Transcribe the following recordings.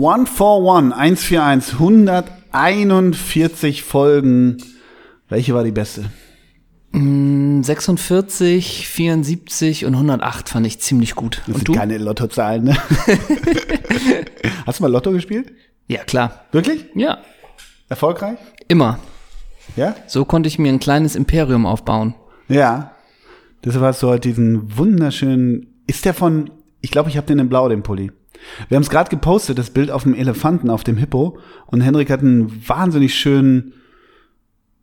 One for One, 141, 141 Folgen. Welche war die beste? 46, 74 und 108 fand ich ziemlich gut. Das und sind du? keine Lottozahlen, ne? Hast du mal Lotto gespielt? Ja, klar. Wirklich? Ja, Erfolgreich? immer. Ja? So konnte ich mir ein kleines Imperium aufbauen. Ja. Deshalb hast du heute diesen wunderschönen. Ist der von. Ich glaube, ich habe den in Blau, den Pulli. Wir haben es gerade gepostet, das Bild auf dem Elefanten, auf dem Hippo. Und Henrik hat einen wahnsinnig schönen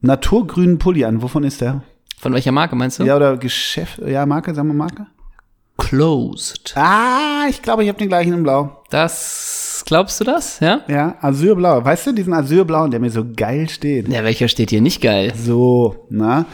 naturgrünen Pulli an. Wovon ist der? Von welcher Marke meinst du? Ja, oder Geschäft. Ja, Marke, sagen wir Marke? Closed. Ah, ich glaube, ich habe den gleichen in Blau. Das, glaubst du das? Ja? Ja, Azurblau. Weißt du, diesen Azurblauen, der mir so geil steht. Ja, welcher steht hier nicht geil? So, na.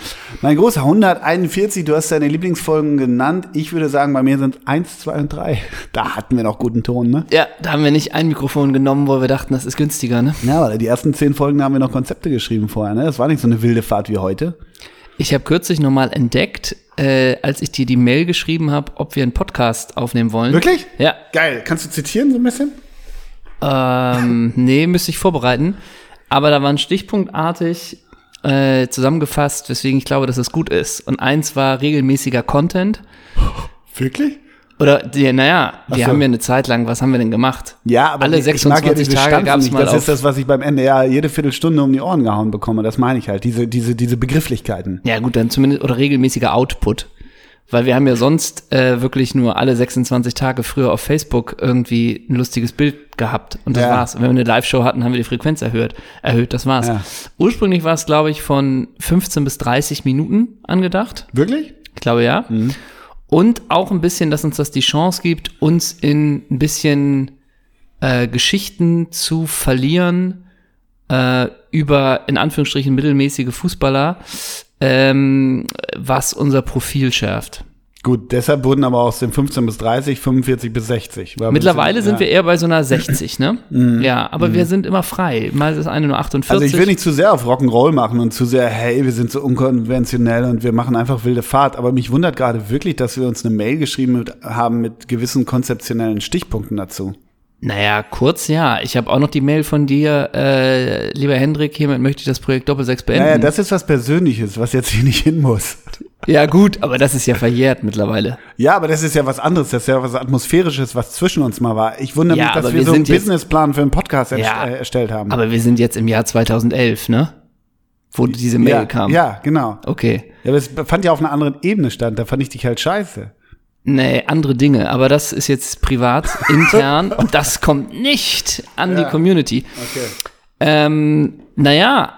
Mein großer 141, du hast deine Lieblingsfolgen genannt. Ich würde sagen, bei mir sind 1, 2 und 3. Da hatten wir noch guten Ton, ne? Ja, da haben wir nicht ein Mikrofon genommen, weil wir dachten, das ist günstiger, ne? Ja, aber die ersten 10 Folgen haben wir noch Konzepte geschrieben vorher, ne? Das war nicht so eine wilde Fahrt wie heute. Ich habe kürzlich nochmal entdeckt, äh, als ich dir die Mail geschrieben habe, ob wir einen Podcast aufnehmen wollen. Wirklich? Ja. Geil. Kannst du zitieren so ein bisschen? Ähm, nee, müsste ich vorbereiten. Aber da waren stichpunktartig äh, zusammengefasst, weswegen ich glaube, dass es gut ist. Und eins war regelmäßiger Content. Wirklich? Oder, die, naja, wir so. haben ja eine Zeit lang, was haben wir denn gemacht? Ja, aber Alle ich- ich mag 26 ja Tage gab's nicht. mal Das ist das, was ich beim NDR jede Viertelstunde um die Ohren gehauen bekomme. Das meine ich halt. Diese, diese, diese Begrifflichkeiten. Ja, gut, dann zumindest, oder regelmäßiger Output. Weil wir haben ja sonst äh, wirklich nur alle 26 Tage früher auf Facebook irgendwie ein lustiges Bild gehabt. Und das Ja. war's. Und wenn wir eine Live-Show hatten, haben wir die Frequenz erhöht. Erhöht, das war's. Ja. Ursprünglich war es, glaube ich, von 15 bis 30 Minuten angedacht. Wirklich? Ich glaube ja. Und auch ein bisschen, dass uns das die Chance gibt, uns in ein bisschen äh, Geschichten zu verlieren äh, über in Anführungsstrichen mittelmäßige Fußballer, ähm, was unser Profil schärft. Gut, deshalb wurden aber aus den 15 bis 30, 45 bis 60. War ein Mittlerweile bisschen- sind wir eher bei so einer 60, ne? Ja, aber wir sind immer frei. Mal ist das eine nur 48. Also ich will nicht zu sehr auf Rock'n'Roll machen und zu sehr, hey, wir sind so unkonventionell und wir machen einfach wilde Fahrt. Aber mich wundert gerade wirklich, dass wir uns eine Mail geschrieben haben mit gewissen konzeptionellen Stichpunkten dazu. Naja, kurz ja. Ich habe auch noch die Mail von dir, äh, lieber Hendrik, hiermit möchte ich das Projekt Doppelsechs beenden. Naja, das ist was Persönliches, was jetzt hier nicht hin muss. Ja, gut, aber das ist ja verjährt mittlerweile. Ja, aber das ist ja was anderes. Das ist ja was Atmosphärisches, was zwischen uns mal war. Ich wundere Ja, mich, dass wir, wir so einen Businessplan für einen Podcast Ja. äh, erstellt haben. Aber wir sind jetzt im Jahr 2011, ne? Wo diese Mail ja, kam. Ja, genau. Okay. Ja, aber es fand ja auf einer anderen Ebene stand. Da fand ich dich halt scheiße. Nee, andere Dinge. Aber das ist jetzt privat, intern. und das kommt nicht an die Community. Okay. Ähm, naja,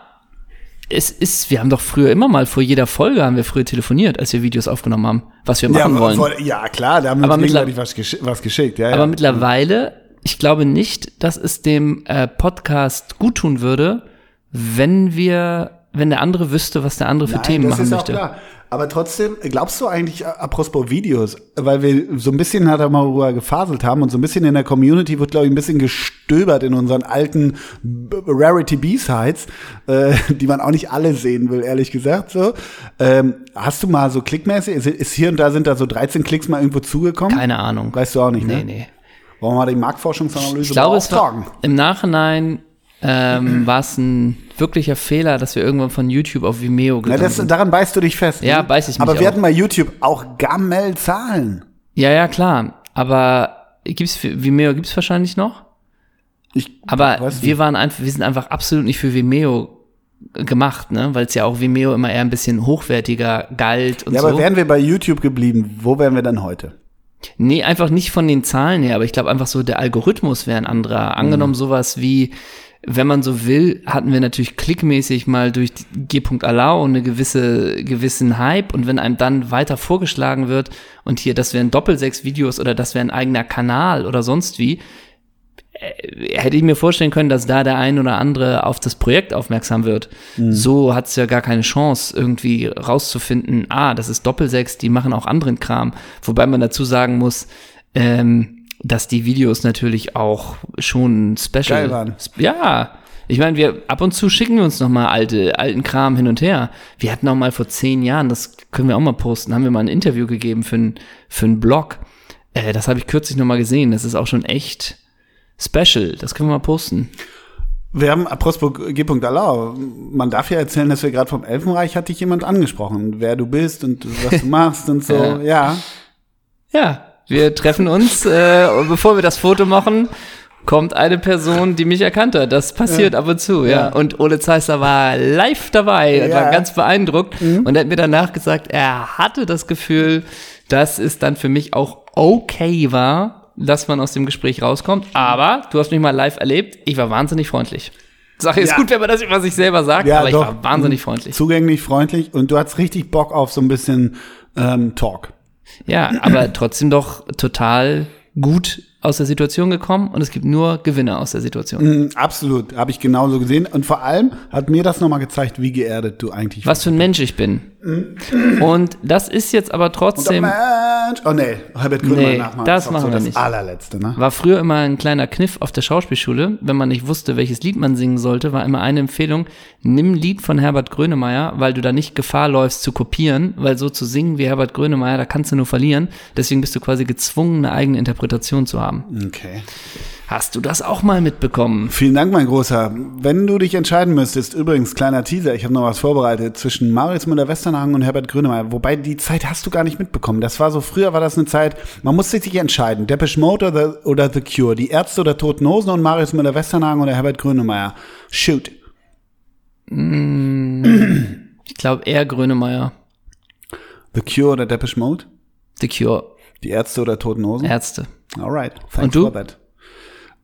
es ist, wir haben doch früher immer mal vor jeder Folge haben wir früher telefoniert, als wir Videos aufgenommen haben, was wir machen ja, wollen. voll- ja, klar, da haben wir Aber uns gegenseitig mittler- was, gesch was geschickt. Ja, Aber ja. mittlerweile, ich glaube nicht, dass es dem äh, Podcast guttun würde, wenn wir, wenn der andere wüsste, was der andere für Nein, Themen machen möchte. klar. Aber trotzdem, glaubst du eigentlich, äh, apropos Videos, weil wir so ein bisschen hat er mal rüber gefaselt haben und so ein bisschen in der Community wird, glaube ich, ein bisschen gestöbert in unseren alten Rarity B-Sides, äh, die man auch nicht alle sehen will, ehrlich gesagt. So. Ähm, hast du mal so klickmäßig, ist, ist hier und da sind da so 13 Klicks mal irgendwo zugekommen? Keine Ahnung. Weißt du auch nicht, Nee, ne? nee. Wollen wir mal die Marktforschungsanalyse Ich glaube, es war, im Nachhinein ähm, war es ein wirklicher Fehler, dass wir irgendwann von YouTube auf Vimeo Na, gegangen das, sind. daran beißt du dich fest. Ja, ne? beiß ich mich Aber wir auch. hatten bei YouTube auch Gammel-Zahlen. Ja, ja, klar. Aber gibt's Vimeo gibt's wahrscheinlich noch? Ich Aber wir waren einfach, wir sind einfach absolut nicht für Vimeo gemacht, ne? Weil es ja auch Vimeo immer eher ein bisschen hochwertiger galt und Ja, so. aber wären wir bei YouTube geblieben, wo wären wir dann heute? Nee, einfach nicht von den Zahlen her, aber ich glaube einfach so, der Algorithmus wäre ein anderer. Angenommen sowas wie, wenn man so will, hatten wir natürlich klickmäßig mal durch G.allow eine gewisse, gewissen Hype und wenn einem dann weiter vorgeschlagen wird und hier, das wären Doppelsechs-Videos oder das wäre ein eigener Kanal oder sonst wie, äh, hätte ich mir vorstellen können, dass da der ein oder andere auf das Projekt aufmerksam wird. So hat es ja gar keine Chance, irgendwie rauszufinden, ah, das ist Doppelsechs, die machen auch anderen Kram. Wobei man dazu sagen muss, ähm, dass die Videos natürlich auch schon special Geil waren. Ja. Ich meine, wir ab und zu schicken wir uns noch mal alte, alten Kram hin und her. Wir hatten auch mal vor zehn Jahren, das können wir auch mal posten, haben wir mal ein Interview gegeben für, ein, für einen Blog. Äh, das habe ich kürzlich noch mal gesehen. Das ist auch schon echt Special. Das können wir mal posten. Wir haben, apropos G. Allah, man darf ja erzählen, dass wir gerade vom Elfenreich hat dich jemand angesprochen, wer du bist und was du machst und so, Ja. ja. Ja, wir treffen uns äh, und bevor wir das Foto machen. Kommt eine Person, die mich erkannt hat. Das passiert ab und zu, ja. Ja. Und Ole Zeisser war live dabei und Ja. war ganz beeindruckt. Und er hat mir danach gesagt, er hatte das Gefühl, dass es dann für mich auch okay war, dass man aus dem Gespräch rauskommt. Aber du hast mich mal live erlebt. Ich war wahnsinnig freundlich. Sache ist Ja. gut, wenn man das über sich selber sagt, Ja, aber doch. ich war wahnsinnig freundlich. Zugänglich, freundlich und du hattest richtig Bock auf so ein bisschen ähm, Talk. Ja, aber trotzdem doch total gut aus der Situation gekommen und es gibt nur Gewinner aus der Situation. Mm, Absolut, habe ich genauso gesehen. Und vor allem hat mir das nochmal gezeigt, wie geerdet du eigentlich Was für ein Mensch ich bin. Und das ist jetzt aber trotzdem. Oh nee, Herbert Grönemeyer Nee, nachmachen. das doch machen so wir das nicht. allerletzte, ne? war früher immer ein kleiner Kniff auf der Schauspielschule, wenn man nicht wusste, welches Lied man singen sollte, war immer eine Empfehlung, nimm ein Lied von Herbert Grönemeyer, weil du da nicht Gefahr läufst zu kopieren, weil so zu singen wie Herbert Grönemeyer, da kannst du nur verlieren. Deswegen bist du quasi gezwungen, eine eigene Interpretation zu haben. Okay. Hast du das auch mal mitbekommen? Vielen Dank, mein Großer. Wenn du dich entscheiden müsstest, übrigens, kleiner Teaser, ich habe noch was vorbereitet, zwischen Marius Müller-Westernhagen und Herbert Grönemeyer. Wobei, die Zeit hast du gar nicht mitbekommen. Das war so, früher war das eine Zeit, man musste sich entscheiden. Depeche Mode oder The, oder The Cure. Die Ärzte oder Toten Hosen und Marius Müller-Westernhagen oder Herbert Grönemeyer. Shoot. Ich glaube eher Grönemeyer. The Cure oder Depeche Mode? The Cure. Die Ärzte oder Toten Hosen? Ärzte. Alright. Thanks Und du? for that.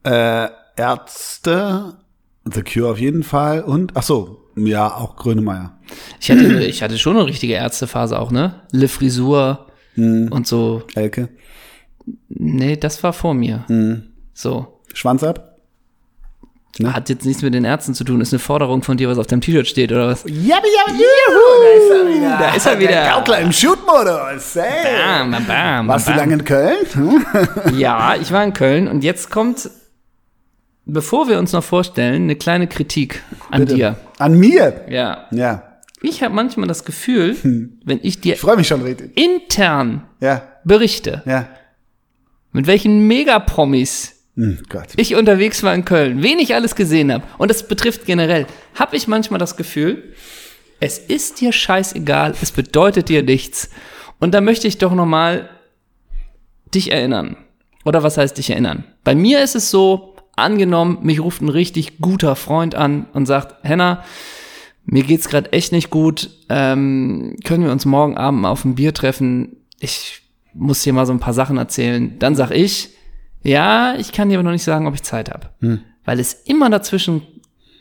Äh, Ärzte, The Cure auf jeden Fall und, ach so, ja, auch Grönemeyer. Ich hatte, ich hatte schon eine richtige Ärztephase auch, ne? Le Frisur und so. Elke. Nee, das war vor mir. So. Schwanz ab? Ne? Hat jetzt nichts mit den Ärzten zu tun. Ist eine Forderung von dir, was auf deinem T-Shirt steht oder was? Jabbi, jabbi, juhu, da ist er wieder. Da ist er wieder. Der Gaukler im Shoot-Modus. Hey. Bam, bam, bam. Warst bam. du lange in Köln? Hm? Ja, ich war in Köln und jetzt kommt, bevor wir uns noch vorstellen, eine kleine Kritik an Bitte. dir. An mir? Ja. Ja. Ich habe manchmal das Gefühl, wenn ich dir Ich mich schon richtig. intern Ja, berichte, ja. mit welchen Megapromis Hm, ich unterwegs war in Köln, wen ich alles gesehen habe, und das betrifft generell, habe ich manchmal das Gefühl, es ist dir scheißegal, es bedeutet dir nichts. Und da möchte ich doch noch mal dich erinnern. Oder was heißt dich erinnern? Bei mir ist es so, angenommen, mich ruft ein richtig guter Freund an und sagt, Henna, mir geht's gerade echt nicht gut, ähm, können wir uns morgen Abend mal auf ein Bier treffen? Ich muss dir mal so ein paar Sachen erzählen. Dann sag ich, ja, ich kann dir aber noch nicht sagen, ob ich Zeit habe. Weil es immer dazwischen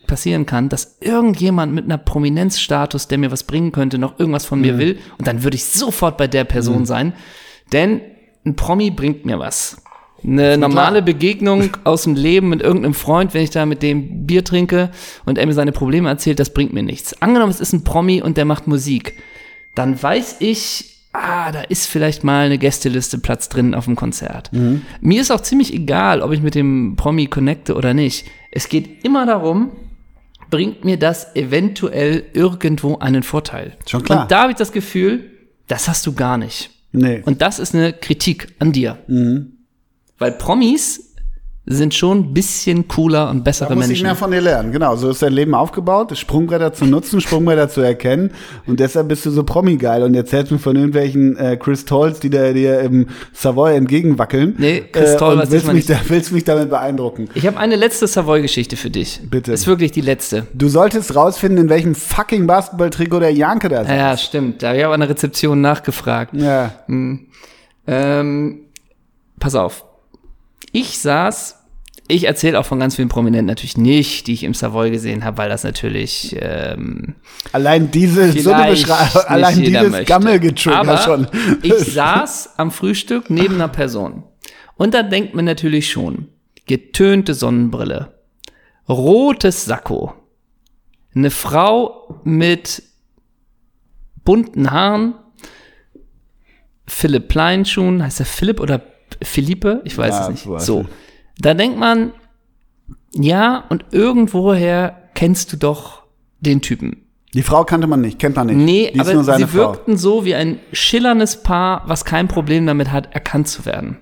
passieren kann, dass irgendjemand mit einer Prominenzstatus, der mir was bringen könnte, noch irgendwas von mir will. Und dann würde ich sofort bei der Person sein. Denn ein Promi bringt mir was. Eine normale Begegnung aus dem Leben mit irgendeinem Freund, wenn ich da mit dem Bier trinke und er mir seine Probleme erzählt, das bringt mir nichts. Angenommen, es ist ein Promi und der macht Musik. Dann weiß ich, ah, da ist vielleicht mal eine Gästeliste Platz drin auf dem Konzert. Mir ist auch ziemlich egal, ob ich mit dem Promi connecte oder nicht. Es geht immer darum, bringt mir das eventuell irgendwo einen Vorteil. Schon klar. Und da habe ich das Gefühl, das hast du gar nicht. Nee. Und das ist eine Kritik an dir. Mhm. Weil Promis sind schon ein bisschen cooler und bessere Da muss ich Menschen. mehr von dir lernen. Genau, so ist dein Leben aufgebaut, Sprungbretter zu nutzen, Sprungbretter zu erkennen. Und deshalb bist du so Promi-geil und erzählst mir von irgendwelchen äh, Chris Tolls, die da dir im Savoy entgegenwackeln. Nee, Chris Toll, und was willst ich mich, da, willst mich damit beeindrucken. Ich habe eine letzte Savoy-Geschichte für dich. Bitte. Ist wirklich die letzte. Du solltest rausfinden, in welchem fucking Basketball-Trikot der Janke da Ja, ja, stimmt. Da habe ich aber an der Rezeption nachgefragt. Ja. Ähm, pass auf. Ich saß, ich erzähle auch von ganz vielen Prominenten natürlich nicht, die ich im Savoy gesehen habe, weil das natürlich ähm, Allein diese, so eine Beschreibung, allein dieses. Gammelgetrigger schon. Ich saß am Frühstück neben einer Person. Und da denkt man natürlich schon, getönte Sonnenbrille, rotes Sakko, eine Frau mit bunten Haaren, Philipp Pleinschuhen, heißt er Philipp oder Philippe? Ich weiß Ja, es nicht. weiß So. Da denkt man, ja, und irgendwoher kennst du doch den Typen. Die Frau kannte man nicht, kennt man nicht. Nee, Die aber sie Frau. wirkten so wie ein schillerndes Paar, was kein Problem damit hat, erkannt zu werden.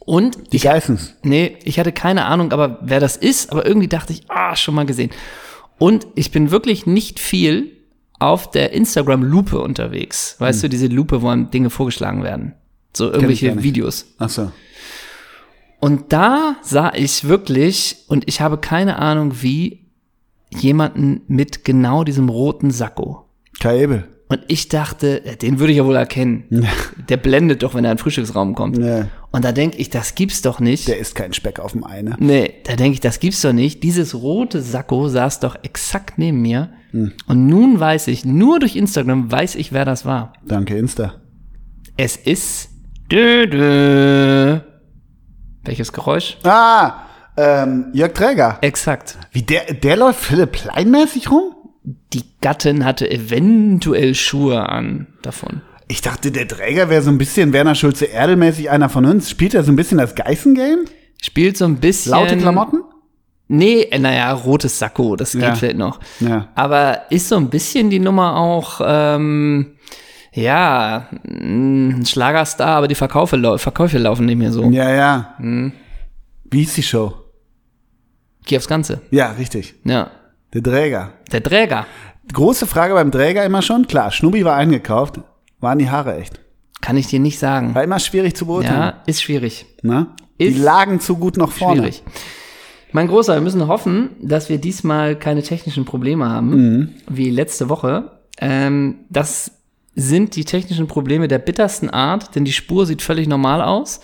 Und Die ich, Geissens. nee, ich hatte keine Ahnung, aber wer das ist, aber irgendwie dachte ich, ah, schon mal gesehen. Und ich bin wirklich nicht viel auf der Instagram-Lupe unterwegs. Weißt du, diese Lupe, wo einem Dinge vorgeschlagen werden. So irgendwelche. Videos. Ach so. Und da sah ich wirklich, und ich habe keine Ahnung wie, jemanden mit genau diesem roten Sakko. Kai Ebel. Und ich dachte, den würde ich ja wohl erkennen. Der blendet doch, wenn er in den Frühstücksraum kommt. Ja. Und da denke ich, das gibt's doch nicht. Der isst keinen Speck auf dem Ei, ne? Nee, da denke ich, das gibt's doch nicht. Dieses rote Sakko saß doch exakt neben mir. Und nun weiß ich, nur durch Instagram weiß ich, wer das war. Danke, Insta. Es ist. Dö, dö. Welches Geräusch? Ah, ähm, Jörg Träger. Exakt. Wie der, der läuft Philipp Plein-mäßig rum? Die Gattin hatte eventuell Schuhe an davon. Ich dachte, der Träger wäre so ein bisschen Werner Schulze-Erdel-mäßig einer von uns. Spielt er so ein bisschen das Geißen-Game? Spielt so ein bisschen. Laute Klamotten? Nee, äh, naja, rotes Sakko, das geht Ja. vielleicht noch. Ja. Aber ist so ein bisschen die Nummer auch, ähm, ja, ein Schlagerstar, aber die Verkaufe, Verkäufe laufen nicht mehr so. Ja, ja. Hm. Wie hieß die Show? Geh aufs Ganze. Ja, richtig. Ja. Der Träger. Der Träger. Große Frage beim Träger immer schon. Klar, Schnubi war eingekauft. Waren die Haare echt? Kann ich dir nicht sagen. War immer schwierig zu beurteilen. Ja, ist schwierig. Die Ist lagen zu gut nach vorne. Schwierig. Mein Großer, wir müssen hoffen, dass wir diesmal keine technischen Probleme haben, wie letzte Woche. Ähm, das sind die technischen Probleme der bittersten Art, denn die Spur sieht völlig normal aus.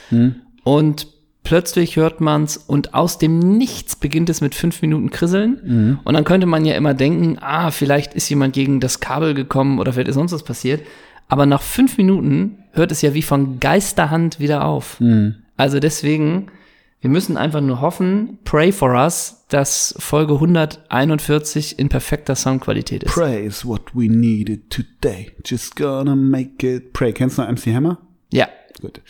Und plötzlich hört man's und aus dem Nichts beginnt es mit fünf Minuten Krisseln. Und dann könnte man ja immer denken, ah, vielleicht ist jemand gegen das Kabel gekommen oder vielleicht ist sonst was passiert. Aber nach fünf Minuten hört es ja wie von Geisterhand wieder auf. Also deswegen, wir müssen einfach nur hoffen, pray for us, dass Folge 141 in perfekter Soundqualität ist. Pray is what we needed today. Just gonna make it. Pray. Kennst du noch MC Hammer? Ja. Gut.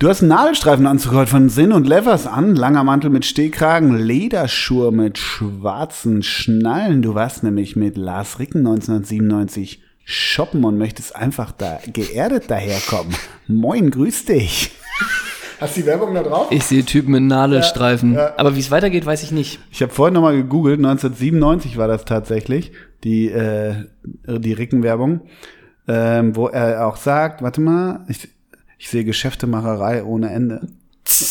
Du hast einen Nadelstreifenanzug heute von Sinn und Levers an, langer Mantel mit Stehkragen, Lederschuhe mit schwarzen Schnallen. Du warst nämlich mit Lars Ricken 1997 shoppen und möchtest einfach da geerdet daherkommen. Moin, grüß dich. Hast du die Werbung da drauf? Ich sehe Typen mit Nadelstreifen. Aber wie es weitergeht, weiß ich nicht. Ich habe vorhin nochmal gegoogelt, 1997 war das tatsächlich, die, äh, die Ricken-Werbung, ähm, wo er auch sagt, warte mal, ich, ich sehe Geschäftemacherei ohne Ende.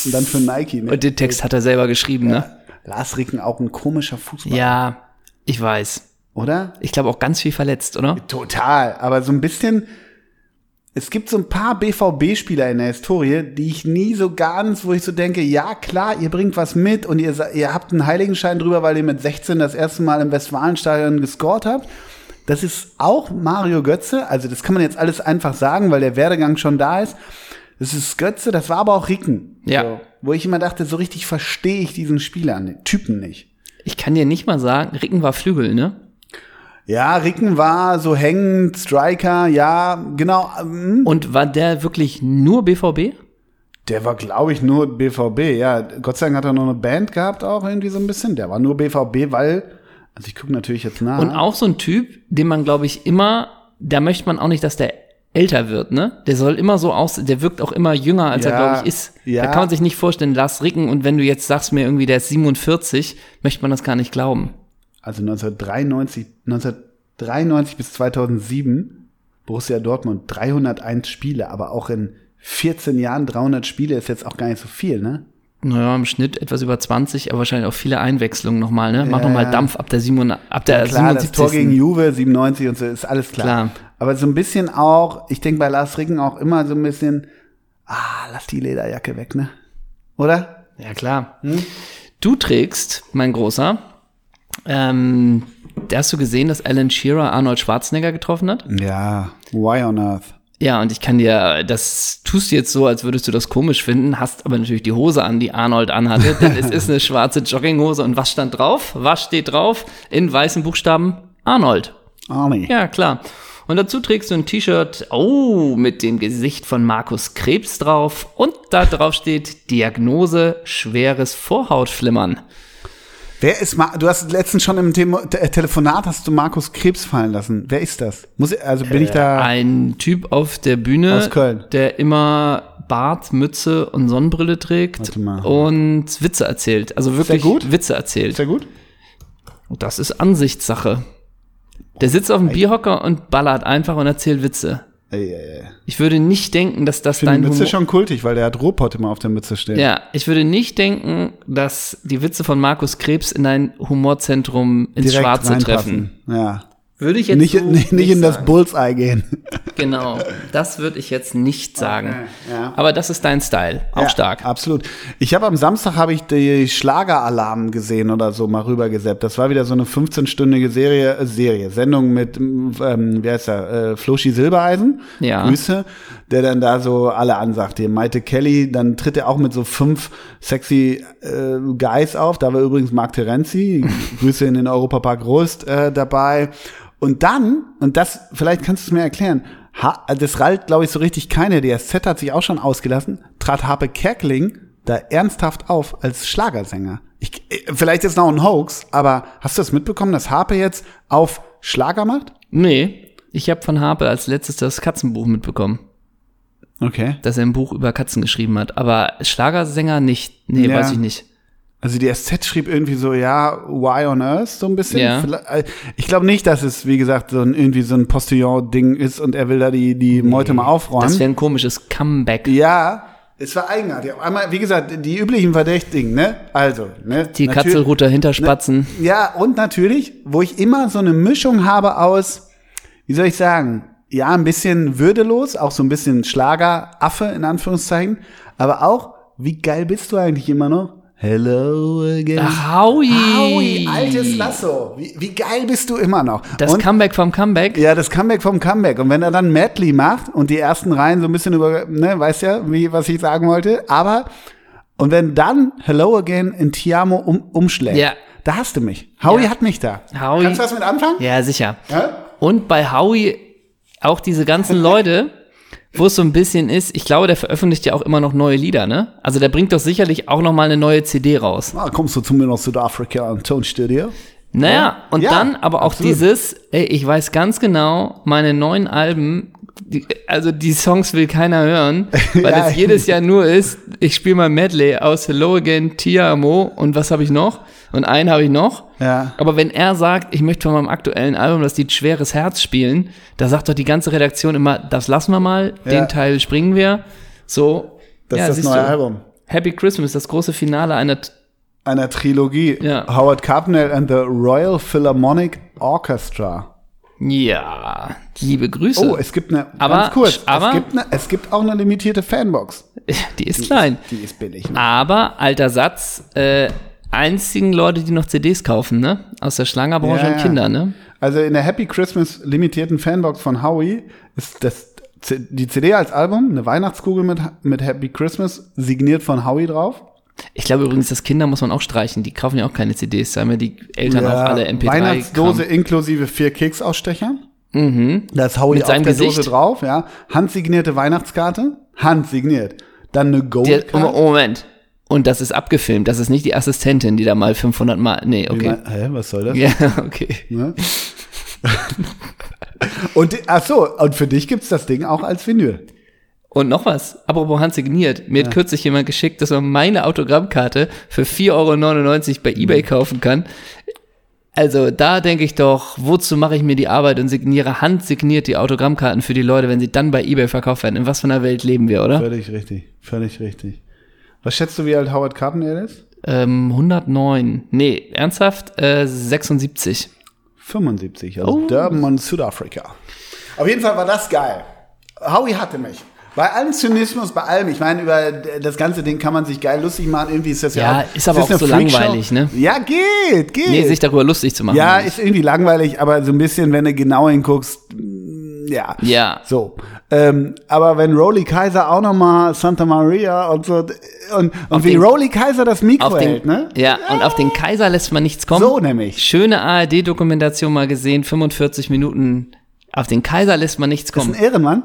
Und dann für Nike. Ne? Und den Text hat er selber geschrieben, ne? Lars Ricken auch ein komischer Fußballer, Ja, ich weiß. oder? Ich glaube auch ganz viel verletzt, oder? Total, aber so ein bisschen, es gibt so ein paar BVB-Spieler in der Historie, die ich nie so ganz, wo ich so denke, ja klar, ihr bringt was mit und ihr, ihr habt einen Heiligenschein drüber, weil ihr mit 16 das erste Mal im Westfalenstadion gescored habt. Das ist auch Mario Götze, also das kann man jetzt alles einfach sagen, weil der Werdegang schon da ist. Das ist Götze, das war aber auch Ricken. Ja. So, wo ich immer dachte, so richtig verstehe ich diesen Spieler, den Typen nicht. Ich kann dir nicht mal sagen, Ricken war Flügel, ne? Ja, Ricken war so hängend, Striker, ja, genau. ähm, Und war der wirklich nur BVB? Der war, glaube ich, nur BVB. Ja, Gott sei Dank hat er noch eine Band gehabt, auch irgendwie so ein bisschen. Der war nur BVB, weil, also ich gucke natürlich jetzt nach. Und auch so ein Typ, den man, glaube ich, immer, da möchte man auch nicht, dass der älter wird, ne? Der soll immer so aus, der wirkt auch immer jünger, als er, Ja, glaube ich, ist. ja. Da kann man sich nicht vorstellen, Lars Ricken, und wenn du jetzt sagst mir irgendwie, der ist 47, möchte man das gar nicht glauben. Also 1993, 1993 bis 2007, Borussia Dortmund, 301 Spiele, aber auch in 14 Jahren 300 Spiele ist jetzt auch gar nicht so viel, ne? Naja, im Schnitt etwas über 20, aber wahrscheinlich auch viele Einwechslungen nochmal, ne? Mach Ja, nochmal ja. Dampf ab der, 7, ab der Klar, das 77. Tor gegen Juve, 97 und so, ist alles klar. Klar. Aber so ein bisschen auch, ich denke bei Lars Ricken auch immer so ein bisschen, ah, lass die Lederjacke weg, ne? Oder? Ja, klar. Du trägst, mein Großer, ähm, da hast du gesehen, dass Alan Shearer Arnold Schwarzenegger getroffen hat? Ja, why on earth? Ja, und ich kann dir, das tust du jetzt so, als würdest du das komisch finden, hast aber natürlich die Hose an, die Arnold anhatte, denn es ist eine schwarze Jogginghose und was stand drauf? Was steht drauf? In weißen Buchstaben Arnold. Arnie. Ja, klar. Und dazu trägst du ein T-Shirt, oh, mit dem Gesicht von Markus Krebs drauf und da drauf steht Diagnose schweres Vorhautflimmern. Wer ist, Ma du hast letztens schon im Thema, Te Telefonat hast du Markus Krebs fallen lassen. Wer ist das? Muss ich, also bin ich da Ein Typ auf der Bühne, Aus Köln. der immer Bart, Mütze und Sonnenbrille trägt und Witze erzählt. Also wirklich gut? Witze erzählt. sehr gut? Und das ist Ansichtssache. Der sitzt auf dem Bierhocker und ballert einfach und erzählt Witze. Ey, ey, ey. Ich würde nicht denken, dass das Ich finde die dein Mütze Humor schon kultig, weil der hat Ruhrpott immer auf der Mütze stehen. Ja, ich würde nicht denken, dass die Witze von Markus Krebs in dein Humorzentrum ins Direkt Schwarze treffen. Ja. Würde ich jetzt Nicht, so nicht, nicht in das sagen. Bullseye gehen. Genau, das würde ich jetzt nicht sagen. ja. Aber das ist dein Style, auch Ja, stark. Absolut. Ich habe am Samstag habe ich die Schlageralarm gesehen oder so mal rübergeseppt. Das war wieder so eine 15-stündige Serie, äh, Serie, Sendung mit, ähm, wie heißt er, äh, Floschi Silbereisen. Ja. Grüße, der dann da so alle ansagt. Hier Maite Kelly, dann tritt er auch mit so fünf sexy äh, Guys auf. Da war übrigens Marc Terenzi, Grüße in den Europapark Rust äh, dabei. Und dann, und das, vielleicht kannst du es mir erklären, ha, das rallt, glaube ich, so richtig keine. Die SZ hat sich auch schon ausgelassen, trat Harpe Kerkeling da ernsthaft auf als Schlagersänger. Ich, äh, vielleicht ist noch ein Hoax, aber hast du das mitbekommen, dass Harpe jetzt auf Schlager macht? Nee, ich habe von Harpe als letztes das Katzenbuch mitbekommen, Okay. dass er ein Buch über Katzen geschrieben hat. Aber Schlagersänger nicht. Nee, Ja. weiß ich nicht. Also die SZ schrieb irgendwie so, ja, why on earth, so ein bisschen. Ja. Äh, Ich glaube nicht, dass es, wie gesagt, so ein, irgendwie so ein Postillon-Ding ist und er will da die, die Meute mal aufräumen. Das wäre ein komisches Comeback. ja, es war eigenartig. Einmal, wie gesagt, die üblichen Verdächtigen, ne? Also, ne? Die Natür- Katzelruter Hinterspatzen. Ja, und natürlich, wo ich immer so eine Mischung habe aus, wie soll ich sagen, ja, ein bisschen würdelos, auch so ein bisschen Schlageraffe in Anführungszeichen, aber auch, wie geil bist du eigentlich immer noch? Hello again. Ach, Howie. Howie, altes Lasso. Wie, wie geil bist du immer noch? Das und, Comeback vom Comeback. ja, das Comeback vom Comeback. Und wenn er dann Medley macht und die ersten Reihen so ein bisschen über, ne, weißt ja, wie, was ich sagen wollte, aber, und wenn dann Hello Again in Tiamo um, umschlägt, Ja. da hast du mich. Howie Ja. hat mich da. Howie- Kannst du was mit anfangen? Ja, sicher. Ja? Und bei Howie auch diese ganzen Leute, wo es so ein bisschen ist, ich glaube, der veröffentlicht ja auch immer noch neue Lieder, ne? Also der bringt doch sicherlich auch noch mal eine neue CD raus. Ah, kommst du zu mir nach Südafrika im Tonstudio? Naja, und Ja, dann aber auch absolut. dieses, ey, ich weiß ganz genau, meine neuen Alben, die, also die Songs will keiner hören, weil Ja. es jedes Jahr nur ist, ich spiele mal Medley aus Hello Again, Tia Amo und was habe ich noch? Und einen habe ich noch. Ja. Aber wenn er sagt, ich möchte von meinem aktuellen Album das Lied Schweres Herz spielen, da sagt doch die ganze Redaktion immer, das lassen wir mal, Ja. den Teil springen wir. So, Das ja, ist das neue du. Album. Happy Christmas, das große Finale einer Einer Trilogie. Ja. Howard Carpenter and the Royal Philharmonic Orchestra. Ja, liebe Grüße. Oh, es gibt eine, Aber- ganz kurz, aber- es, gibt eine, es gibt auch eine limitierte Fanbox. die ist klein. Die ist billig. Ne? Aber, alter Satz, äh, einzigen Leute, die noch CDs kaufen, ne? Aus der Schlangerbranche Ja, und. Kinder, ne? Also in der Happy Christmas limitierten Fanbox von Howie ist das, die CD als Album, eine Weihnachtskugel mit, mit Happy Christmas, signiert von Howie drauf. Ich glaube übrigens, das Kinder muss man auch streichen. Die kaufen ja auch keine CDs, da haben ja die Eltern auch alle MP3. Weihnachtsdose Kram. inklusive vier Keksausstecher. Mhm. Da ist Howie Mit auf der Gesicht. Dose drauf, ja. Handsignierte Weihnachtskarte, handsigniert. Dann eine Goldkarte. oh, Moment. Und das ist abgefilmt. Das ist nicht die Assistentin, die da mal 500 Mal. Nee, Wie okay. mein- Hä, was soll das? Ja, okay. Ne? und, ach so, und für dich gibt's das Ding auch als Vinyl. Und noch was, apropos handsigniert. Mir hat kürzlich jemand geschickt, dass man meine Autogrammkarte für 4,99 Euro bei Ebay kaufen kann. Also da denke ich doch, wozu mache ich mir die Arbeit und signiere handsigniert die Autogrammkarten für die Leute, wenn sie dann bei Ebay verkauft werden? In was für einer Welt leben wir, oder? Völlig richtig, völlig richtig. Was schätzt du, wie alt Howard Carpenter ist? Ähm, 109. Nee, ernsthaft? Äh, 76. 75, also Oh. Durban und Südafrika. Auf jeden Fall war das geil. Howie hatte mich. Bei allem Zynismus, bei allem, ich meine, über das ganze Ding kann man sich geil lustig machen. Irgendwie ist das ja. Ja, auch, ist aber das auch so Freakshow. langweilig, ne? Ja, geht, geht. Nee, sich darüber lustig zu machen. ja, ist irgendwie langweilig, aber so ein bisschen, wenn du genau hinguckst, mm, ja. Ja. So. Ähm, aber wenn Rowley Kaiser auch noch mal Santa Maria und so und, und wie den- Rowley Kaiser das Mikro auf den, hält, ne? Ja, und auf den Kaiser lässt man nichts kommen. So nämlich. Schöne ARD-Dokumentation mal gesehen, 45 Minuten. Auf den Kaiser lässt man nichts Ist kommen. ein Ehrenmann.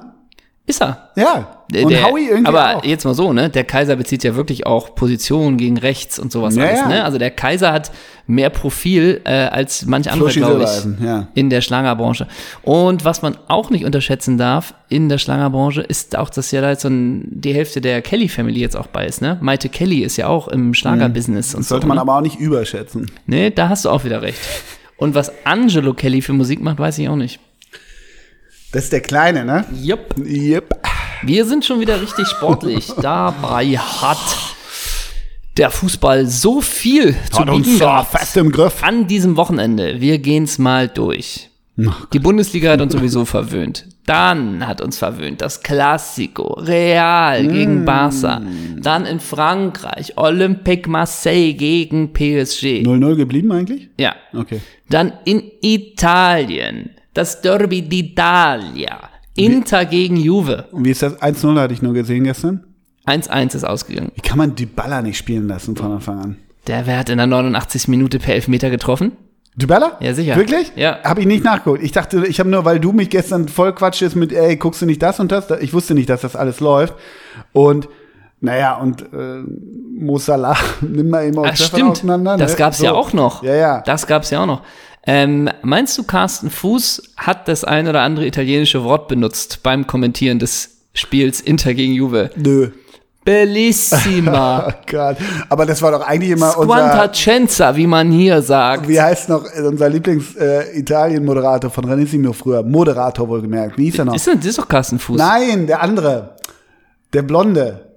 Ist er. Ja. Der, und Howie irgendwie aber auch. jetzt mal so, ne? Der Kaiser bezieht ja wirklich auch Positionen gegen rechts und sowas Ja, alles, ne? Also der Kaiser hat mehr Profil äh, als manch andere, glaube ich, ja. in der Schlagerbranche. Und was man auch nicht unterschätzen darf in der Schlagerbranche, ist auch, dass ja da jetzt so ein, die Hälfte der Kelly Family jetzt auch bei ist, ne? Maite Kelly ist ja auch im Schlagerbusiness und Das sollte so. man ne? aber auch nicht überschätzen. Nee, da hast du auch wieder recht. Und was Angelo Kelly für Musik macht, weiß ich auch nicht. Das ist der Kleine, ne? Jupp. Yep. Wir sind schon wieder richtig sportlich. Dabei hat der Fußball so viel zu Hat uns bieten gehabt fest im Griff. an diesem Wochenende. Wir gehen's mal durch. Die Bundesliga hat uns sowieso verwöhnt. Dann hat uns verwöhnt das Classico, Real gegen Barca. Dann in Frankreich, Olympique Marseille gegen PSG. 0-0 geblieben eigentlich? Ja. Okay. Dann in Italien, das Derby d'Italia. Inter gegen Juve. Und wie ist das? 1-0 hatte ich nur gesehen gestern. 1-1 ist ausgegangen. Wie kann man Dybala nicht spielen lassen von Anfang an? Der wer hat in der 89. Minute per Elfmeter getroffen. Dybala? Ja, sicher. Wirklich? Ja. Habe ich nicht nachgeholt. Ich dachte, ich habe nur, weil du mich gestern voll quatschst mit, ey, guckst du nicht das und das? Ich wusste nicht, dass das alles läuft. Und naja, und äh, Mo Salah, nimm mal eben auch Ach, stimmt. auseinander. Das ne? gab's ja So. auch noch. Ja, ja. Das gab's ja auch noch. Ähm, meinst du, Carsten Fuß hat das ein oder andere italienische Wort benutzt beim Kommentieren des Spiels Inter gegen Juve? Nö. Bellissima. Oh Gott. Aber das war doch eigentlich immer unser, Squantacenza, wie man hier sagt. wie heißt noch, äh, unser Lieblings-Italien-Moderator von Renissimo früher. Moderator wohlgemerkt. Wie hieß er noch? Ist das, das ist doch Carsten Fuß. Nein, der andere. Der Blonde.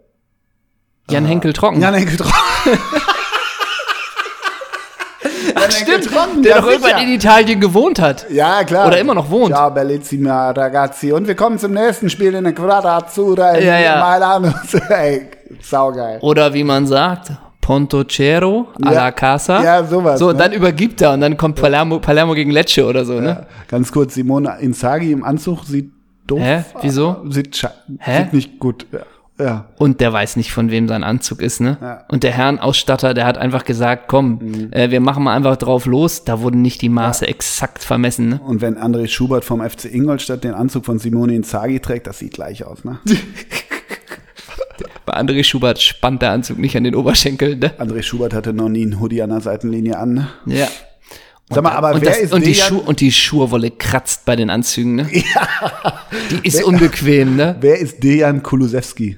Jan Henkel Trocken. Jan Henkel Trocken. Jan Henkel Trocken, der ja, doch irgendwann in Italien gewohnt hat. Ja, klar. Oder immer noch wohnt. Ja, bellissima ragazzi. Und wir kommen zum nächsten Spiel in der Quadra Azzurra in Ja, ja. Mailand. Ey, saugeil. Oder wie man sagt, Pontocero a Ja. la casa. Ja, sowas, So, und ne? dann übergibt er und dann kommt Palermo, Palermo gegen Lecce oder so, ne? Ganz kurz, Simone Inzaghi im Anzug sieht doof Hä? Wieso? Sieht, Hä? sieht nicht gut. Ja. ja. Und der weiß nicht, von wem sein Anzug ist, ne? Ja. Mhm. Und der Herrenausstatter, der hat einfach gesagt, komm, äh, wir machen mal einfach drauf los. Da wurden nicht die Maße exakt vermessen, ne? Und wenn André Schubert vom FC Ingolstadt den Anzug von Simone Inzaghi trägt, das sieht gleich aus, ne? Bei André Schubert spannt der Anzug nicht an den Oberschenkeln, ne? André Schubert hatte noch nie einen Hoodie an der Seitenlinie an. Ne? Ja. Sag mal, aber und, wer das, ist und, die Schuh, und die Schurwolle kratzt bei den Anzügen, ne? Ja. Die ist unbequem, ne? Wer ist Dejan Kulusewski?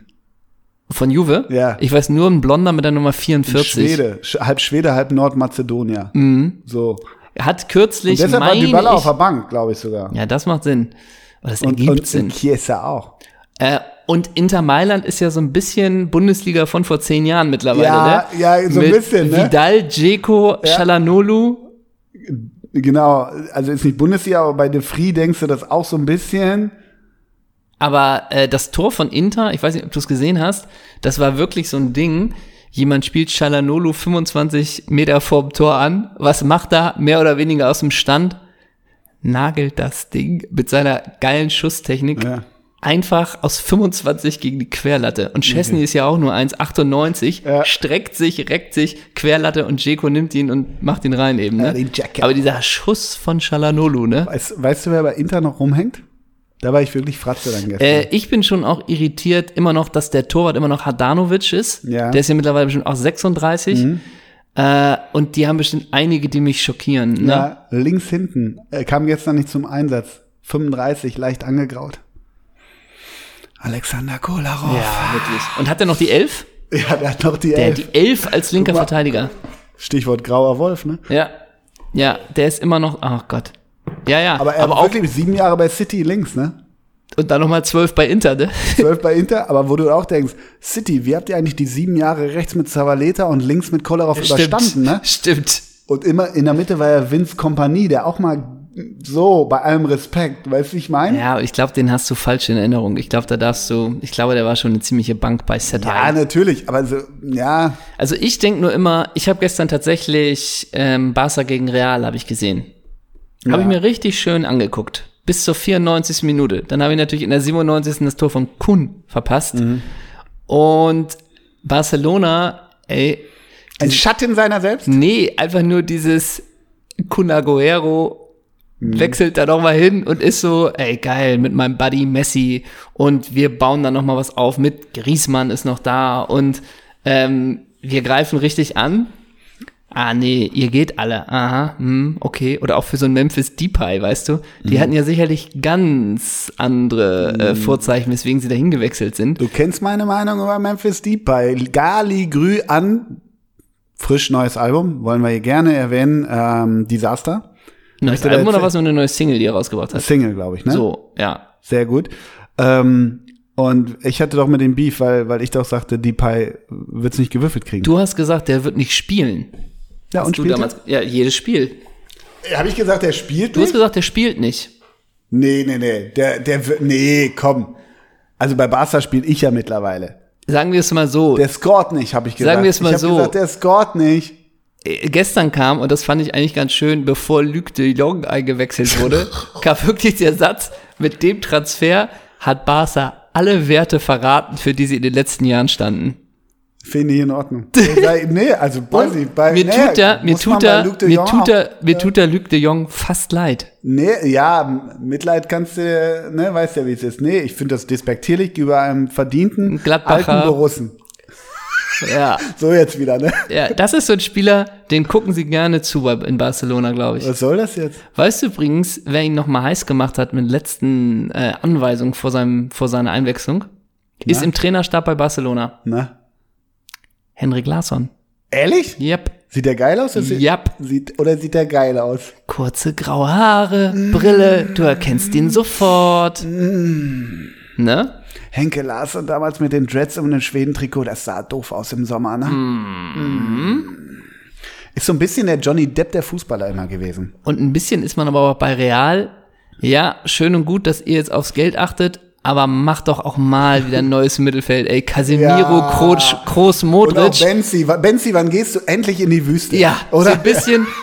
Von Juve? Ja. Ich weiß nur ein Blonder mit der Nummer 44. Schwede. Sch- Halb Schwede, halb Nordmazedonier. So. Er hat kürzlich, Deshalb war meine Dybala ich, auf der Bank, glaube ich sogar. Ja, das macht Sinn. Aber das Und, ergibt und Sinn. Chiesa auch. Äh, und Inter Mailand ist ja so ein bisschen Bundesliga von vor zehn Jahren mittlerweile, Ja, ne? ja, so ein Mit bisschen, ne? Vidal, Dzeko, Ja. Chalanolu. Genau, also ist nicht Bundesliga, aber bei De Vries denkst du das auch so ein bisschen. Aber äh, das Tor von Inter, ich weiß nicht, ob du es gesehen hast, das war wirklich so ein Ding. Jemand spielt Chalanolu 25 Meter vorm Tor an. Was macht er? Mehr oder weniger aus dem Stand. Nagelt das Ding mit seiner geilen Schusstechnik Ja. Einfach aus 25 gegen die Querlatte. Und Chesney ist ja auch nur 1,98, Ja. streckt sich, reckt sich, Querlatte und Jeko nimmt ihn und macht ihn rein eben. Ne? Ja. Aber dieser Schuss von Chalanolu, ne? Weißt, weißt du, wer bei Inter noch rumhängt? Da war ich wirklich Fratze dann gestern. Äh, ich bin schon auch irritiert immer noch, dass der Torwart immer noch Hadanovic ist. Ja. Mhm. Der ist ja mittlerweile bestimmt auch 36. Äh, und die haben bestimmt einige, die mich schockieren. Ne? Ja, links hinten. Er kam gestern nicht zum Einsatz. 35, leicht angegraut. Alexander Kolarov. Ja, wirklich. Und hat er noch die Elf? Ja, der hat noch die Der Elf. hat die Elf als linker. Verteidiger. Stichwort grauer Wolf, ne? Ja. Ja, der ist immer noch, ach Gott. Ja, ja. Aber er aber war auch, wirklich sieben Jahre bei City links, ne? und dann nochmal zwölf bei Inter, ne? Zwölf bei Inter, aber wo du auch denkst, City, wie habt ihr eigentlich die sieben Jahre rechts mit Zavaleta und links mit Kolarov überstanden, ne? Stimmt. Und immer in der Mitte war ja Vince Kompanie, der auch mal so, bei allem Respekt, weißt du, ich meine? Ja, ich glaube, den hast du falsch in Erinnerung. Ich glaube, da darfst du, ich glaube, der war schon eine ziemliche Bank bei Setai. Ja, natürlich, aber so, ja, Also ich denke nur immer, ich habe gestern tatsächlich ähm, Barca gegen Real habe ich gesehen. Habe ich mir richtig schön angeguckt. Bis zur 94. Minute. Dann habe ich natürlich in der 97. das Tor von Kun verpasst. Und Barcelona, ey, ein Schatten seiner selbst. nee, einfach nur dieses Kun Aguero wechselt da noch mal hin und ist so, ey geil, mit meinem Buddy Messi und wir bauen da noch mal was auf mit Griezmann ist noch da und ähm, wir greifen richtig an. Ah nee, ihr geht alle. Aha, hm, okay. Oder auch für so ein Memphis Depay, weißt du? Die hatten ja sicherlich ganz andere äh, Vorzeichen, weswegen sie dahin gewechselt sind. Du kennst meine Meinung über Memphis Depay. Gali Grü an. Frisch neues Album, wollen wir hier gerne erwähnen. Ähm, Disaster. Neues Album oder was nur eine neue Single, die er rausgebracht hat? Single, glaube ich, ne? So, ja. Sehr gut. Ähm, und ich hatte doch mit dem Beef, weil, weil ich doch sagte, Depay wird's nicht gewürfelt kriegen. Du hast gesagt, der wird nicht spielen. ja, Hast und du spielt damals, ja, jedes Spiel. Habe ich gesagt, der spielt Du hast nicht? gesagt, der spielt nicht. Nee, nee, nee. Der, der wird, nee, komm. Also bei Barca spiele ich ja mittlerweile. Sagen wir es mal so. Der scored nicht, habe ich gesagt. Sagen wir es mal ich hab so. gesagt, der scored nicht. Äh, gestern kam, und das fand ich eigentlich ganz schön, bevor Luc de Jong eingewechselt wurde, kam wirklich der Satz, mit dem Transfer hat Barca alle Werte verraten, für die sie in den letzten Jahren standen. Finde ich in Ordnung. Nee, also ich, bei, Mir nee, tut er, mir tut er, mir Jong tut er, mir tut er Luc de Jong fast leid. Nee, ja, Mitleid kannst du, ne, weißt ja, wie es ist. Nee, ich finde das despektierlich über einem verdienten Gladbacher. alten Borussen. Ja, So jetzt wieder, ne? ja, das ist so ein Spieler, den gucken sie gerne zu in Barcelona, glaube ich. Was soll das jetzt? Weißt du übrigens, wer ihn noch mal heiß gemacht hat mit letzten äh, Anweisungen vor seinem vor seiner Einwechslung? Ist Na? im Trainerstab bei Barcelona. Na? Henrik Larsson. Ehrlich? Yep. Sieht der geil aus? oder sieht- Yep. Sieht, oder sieht der geil aus? Kurze graue Haare, Brille, du erkennst ihn sofort. Mm. Ne? Henke Larsson damals mit den Dreads und dem Schweden-Trikot, das sah doof aus im Sommer, ne? Mm. Ist so ein bisschen der Johnny Depp der Fußballer immer gewesen. Und ein bisschen ist man aber auch bei Real. Ja, schön und gut, dass ihr jetzt aufs Geld achtet, aber macht doch auch mal wieder ein neues Mittelfeld. Ey, Casemiro, Ja. Kroos, Kroos, Und auch Modric. Benzi. Benzi, wann gehst du endlich in die Wüste? Ja, so oder? ein bisschen.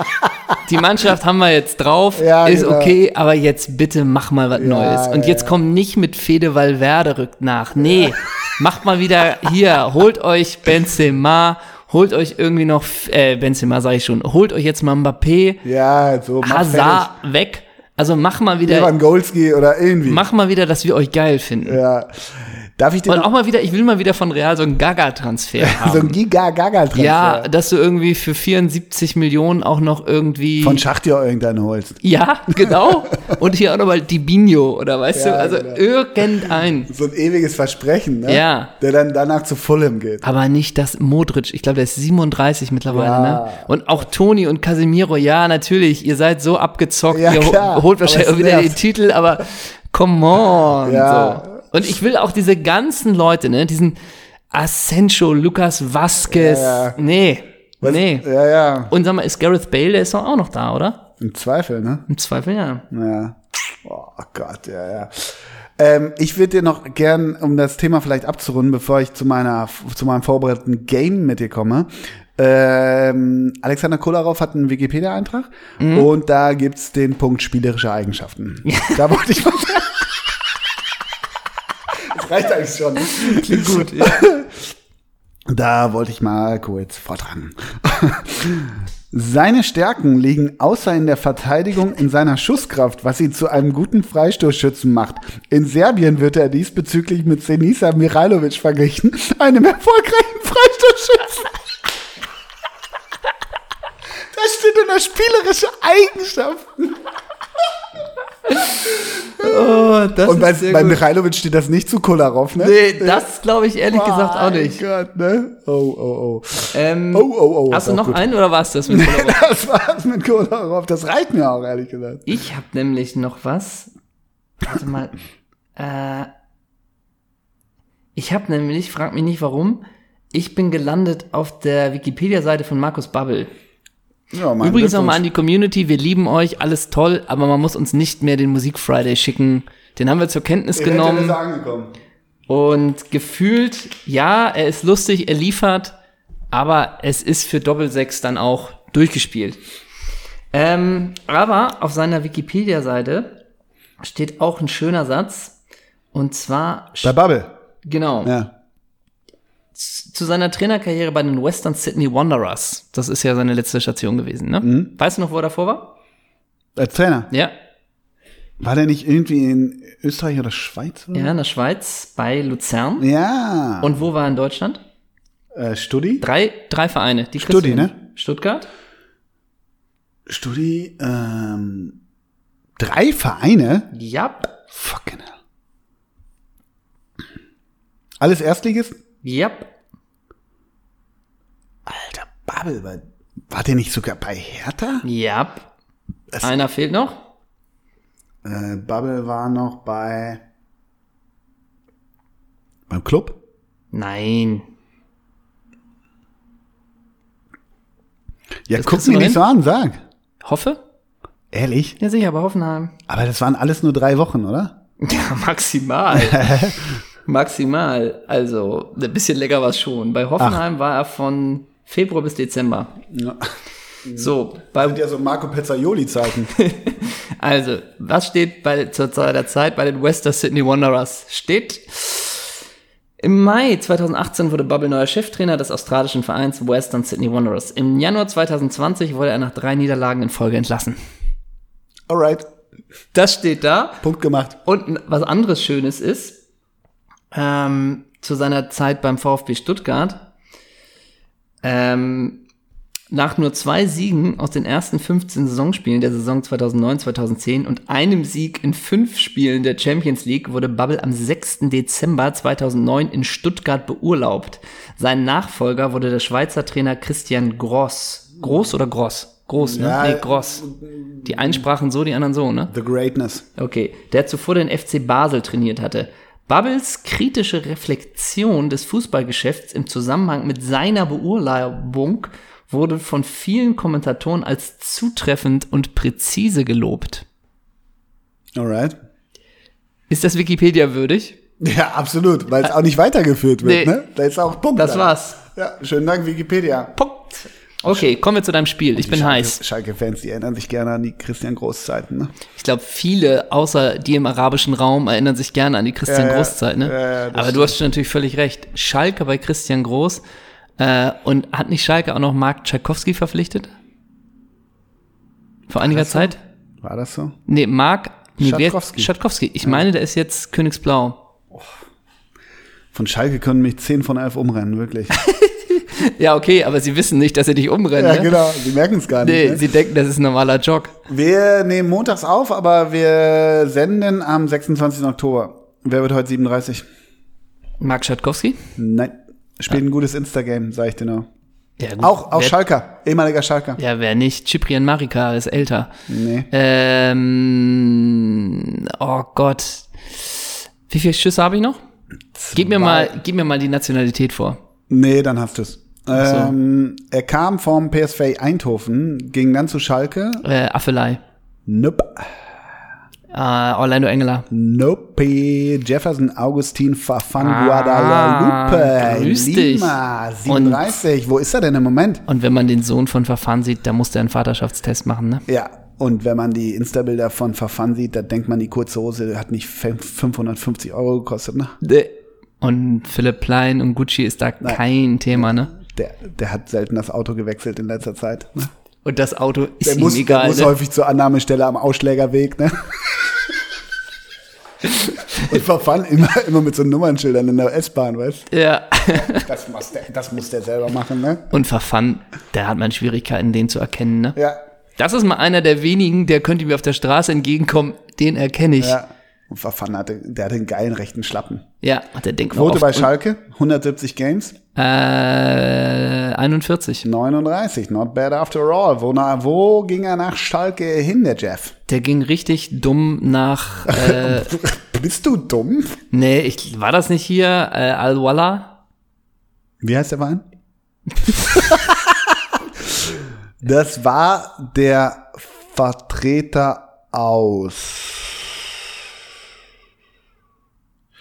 Die Mannschaft haben wir jetzt drauf, Ja, ist genau. okay, aber jetzt bitte mach mal was Ja, Neues. Und jetzt ja. kommt nicht mit Fede Valverde rückt nach. Nee, macht mal wieder hier, holt euch Benzema, holt euch irgendwie noch, äh, Benzema sage ich schon, holt euch jetzt mal Mbappé, Ja, so Hazard weg. Also mach mal fertig. wieder, Lewandowski oder irgendwie. mach mal wieder, dass wir euch geil finden. Ja. Darf ich dir Und auch mal wieder, ich will mal wieder von Real so einen Gaga-Transfer haben. so ein Giga-Gaga-Transfer ja, dass du irgendwie für 74 Millionen auch noch irgendwie. von Schachtja irgendeinen holst? Ja, genau. Und hier auch nochmal Dibinho, oder weißt Ja, du? Also genau. irgendein. So ein ewiges Versprechen, ne? Ja. Der dann danach zu Fulham geht. Aber nicht das Modric. Ich glaube, der ist 37 mittlerweile, Ja. ne? Und auch Toni und Casemiro, ja, natürlich. Ihr seid so abgezockt. Ja, ihr klar. holt wahrscheinlich wieder den. Titel, aber come on. Ja. So. Und ich will auch diese ganzen Leute, ne? Diesen Asensio, Lucas Vasquez. Ja, ja. Nee. Was- Nee. Ja, ja. Und sag mal, ist Gareth Bale, der ist doch auch noch da, oder? Im Zweifel, ne? Im Zweifel, ja. Ja. Oh Gott, ja, ja. Ähm, ich würde dir noch gern, um das Thema vielleicht abzurunden, bevor ich zu meiner, zu meinem vorbereiteten Game mit dir komme. Ähm, Alexander Kolarov hat einen Wikipedia-Eintrag und da gibt's den Punkt spielerische Eigenschaften. Da wollte ich mal. Das reicht eigentlich schon. Klingt gut, ja. Da wollte ich mal kurz vortragen. Seine Stärken liegen außer in der Verteidigung in seiner Schusskraft, was ihn zu einem guten Freistoßschützen macht. In Serbien wird er diesbezüglich mit Senisa Mirailovic verglichen, einem erfolgreichen Freistoßschützen. Da steht unter spielerische Eigenschaften. Oh, Und bei, bei gut. Mirailovic steht das nicht zu Kolarov, ne? Nee, das glaube ich ehrlich gesagt auch nicht. Gott, ne? Oh, oh, oh. Ähm, Oh, oh, oh. hast du noch gut. einen oder war es das mit Kolarov? Das war's mit Kolarov. Das reicht mir auch, ehrlich gesagt. Ich habe nämlich noch was. Warte mal. Äh, ich habe nämlich, frag mich nicht warum, ich bin gelandet auf der Wikipedia-Seite von Markus Babbel. Ja, mein Übrigens nochmal an die Community, wir lieben euch, alles toll, aber man muss uns nicht mehr den Musik Friday schicken. Den haben wir zur Kenntnis ist genommen er angekommen. und gefühlt, ja, er ist lustig, er liefert, aber es ist für Doppelsechs dann auch durchgespielt. Ähm, aber auf seiner Wikipedia-Seite steht auch ein schöner Satz. Und zwar, Bei Bubble. genau, Ja. Zu seiner Trainerkarriere bei den Western Sydney Wanderers. Das ist ja seine letzte Station gewesen, ne? Mhm. Weißt du noch, wo er davor war? Als Trainer. Ja. War der nicht irgendwie in Österreich oder Schweiz? Oder? Ja, in der Schweiz, bei Luzern. Ja. Und wo war er in Deutschland? äh, Studi? Drei, drei Vereine. Die Studi, ne? Stuttgart? Studi, ähm, drei Vereine? Ja. Fucking hell. Alles Erstligist? Ja. Alter, Babbel, war, war der nicht sogar bei Hertha? Ja. Einer fehlt noch. Äh, Babbel war noch bei beim Club? Nein. Ja, Das guck mir nicht so an, sag. Hoffe? Ehrlich? Ja, sicher, bei Hoffenheim. Aber das waren alles nur drei Wochen, oder? Ja, maximal. maximal. Also, ein bisschen länger war es schon. Bei Hoffenheim war er von Februar bis Dezember. Ja. So, bei, Sind ja so Marco Pezzaioli-Zeiten. also, was steht bei, zur Zeit der Zeit bei den Western Sydney Wanderers? Steht, im Mai 2018 wurde Bubble neuer Cheftrainer des australischen Vereins Western Sydney Wanderers. Im Januar 2020 wurde er nach drei Niederlagen in Folge entlassen. Alright, Das steht da. Punkt gemacht. Und was anderes Schönes ist, ähm, zu seiner Zeit beim VfB Stuttgart, ähm, nach nur zwei Siegen aus den ersten 15 Saisonspielen der Saison 2009-2010 und einem Sieg in fünf Spielen der Champions League wurde Bubble am 6. Dezember 2009 in Stuttgart beurlaubt. Sein Nachfolger wurde der Schweizer Trainer Christian Gross. Groß oder Gross? Groß, ne? Ja, nee, Gross. Die einen sprachen so, die anderen so, ne? The Greatness. Okay, der zuvor den FC Basel trainiert hatte. Bubbles kritische Reflexion des Fußballgeschäfts im Zusammenhang mit seiner Beurlaubung wurde von vielen Kommentatoren als zutreffend und präzise gelobt. Alright. Ist das Wikipedia würdig? Ja, absolut, weil es auch nicht weitergeführt wird, Nee. ne? Da ist auch Punkt. Das da. war's. Ja, schönen Dank, Wikipedia. Punkt. Okay, kommen wir zu deinem Spiel. Ich bin Schalke- heiß. Schalke-Fans, die erinnern sich gerne an die Christian Groß-Zeiten, ne? Ich glaube, viele außer die im arabischen Raum erinnern sich gerne an die Christian Ja, ja. Groß-Zeit, ne? Ja, ja, Aber du hast natürlich völlig recht. Schalke bei Christian Groß. Äh, und hat nicht Schalke auch noch Mark Tchaikovsky verpflichtet? Vor einiger das so? Zeit? War das so? Nee, Mark nee, Schatkowski. Schatkowski. Ich meine, der ist jetzt Königsblau. Von Schalke können mich 10 von 11 umrennen, wirklich. Ja, okay, aber sie wissen nicht, dass sie dich umrennen. ja, ne? genau, sie merken es gar nicht. Nee, ne? sie denken, das ist ein normaler Jog. Wir nehmen montags auf, aber wir senden am 26. Oktober. Wer wird heute 37? Mark Schatkowski? Nein. Spielt ein gutes Instagame, sag ich dir nur. Ja, gut. Auch, auch wer, Schalker, ehemaliger Schalker. Ja, wer nicht? Ciprian Marika ist älter. Nee. Ähm, oh Gott. Wie viele Schüsse habe ich noch? Gib mir mal, gib mir mal die Nationalität vor. Nee, dann hast du es. So. Ähm, er kam vom PSV Eindhoven, ging dann zu Schalke. Äh, Affelei. Nope. Äh, Orlando Engeler. Nope. Jefferson Augustin Fafan Ah, Guadalupe. grüß dich. Lima, 37. Wo ist er denn im Moment? Und wenn man den Sohn von Verfahren sieht, da muss der einen Vaterschaftstest machen, ne? Ja. Und wenn man die Insta-Bilder von Fafan sieht, da denkt man, die kurze Hose hat nicht 550 Euro gekostet, ne? Und Philipp Plein und Gucci ist da kein Thema, ne? Der, der hat selten das Auto gewechselt in letzter Zeit. Ne? Und das Auto ist Der ihm muss, der egal. muss ne? häufig zur Annahmestelle am Ausschlägerweg, ne? Und verfahren immer, immer mit so Nummernschildern in der S-Bahn, weißt Ja. das, muss der, das muss der selber machen, ne? Und Verfan, da hat man Schwierigkeiten, den zu erkennen, ne? Ja, Das ist mal einer der wenigen, der könnte mir auf der Straße entgegenkommen, den erkenne ich. Ja, ja. Und Verfahren hatte, der hatte einen geilen rechten Schlappen. und der denkt Quote bei Schalke, 170 Games, Äh, 41. 39, not bad after all. Wo, na, wo ging er nach Schalke hin, der Jeff? Der ging richtig dumm nach, äh, Bist du dumm? nee, ich, war das nicht hier, äh, Al-Walla? Wie heißt der Verein? das war der Vertreter aus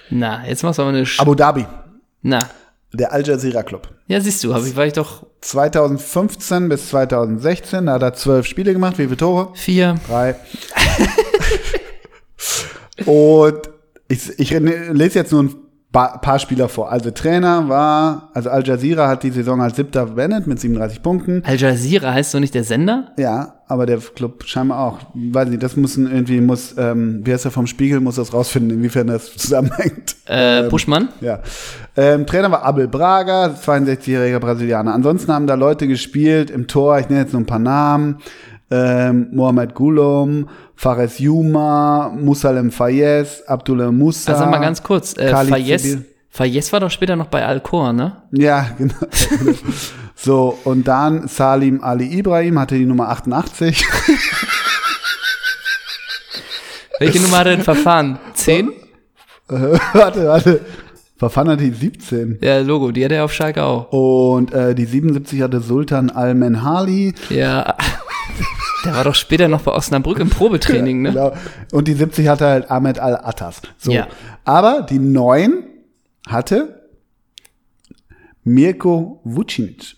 Na, jetzt machst du aber eine, Sch Abu Dhabi, na. Der Al Jazeera Club. Ja, siehst du, hab ich, war ich doch 2015 bis 2016, da hat er zwölf Spiele gemacht. Wie viele Tore? vier. Drei. Und ich, ich lese jetzt nur ein paar Spieler vor. Also Trainer war, also Al Jazeera hat die Saison als siebter beendet mit 37 Punkten. Al Jazeera heißt so nicht der Sender? Ja, aber der Club scheinbar auch. Weiß nicht, das müssen irgendwie, muss, ähm, wie heißt er vom Spiegel, muss das rausfinden, inwiefern das zusammenhängt. Äh, Buschmann? Ja. Ähm, Trainer war Abel Braga, 62-jähriger Brasilianer. Ansonsten haben da Leute gespielt im Tor, ich nenne jetzt nur ein paar Namen. Ähm, Mohamed Gulom, Fares Yuma, Musalem Fayez, Abdullah Musa. Also mal ganz kurz, äh, Khalid Fayez, Fayez war doch später noch bei Alcor, ne? Ja, genau. so, und dann Salim Ali Ibrahim hatte die Nummer 88. Welche Nummer hat er denn verfahren? Zehn? warte, warte. Verfahren hat die 17. Ja, Logo, die hat er auf Schalke auch. Und äh, die 77 hatte Sultan Al-Menhali. Ja. Der war doch später noch bei Osnabrück im Probetraining, ne? Genau. Und die 70 hatte halt Ahmed Al-Attas. So. Ja. Aber die 9 hatte Mirko Vucinic.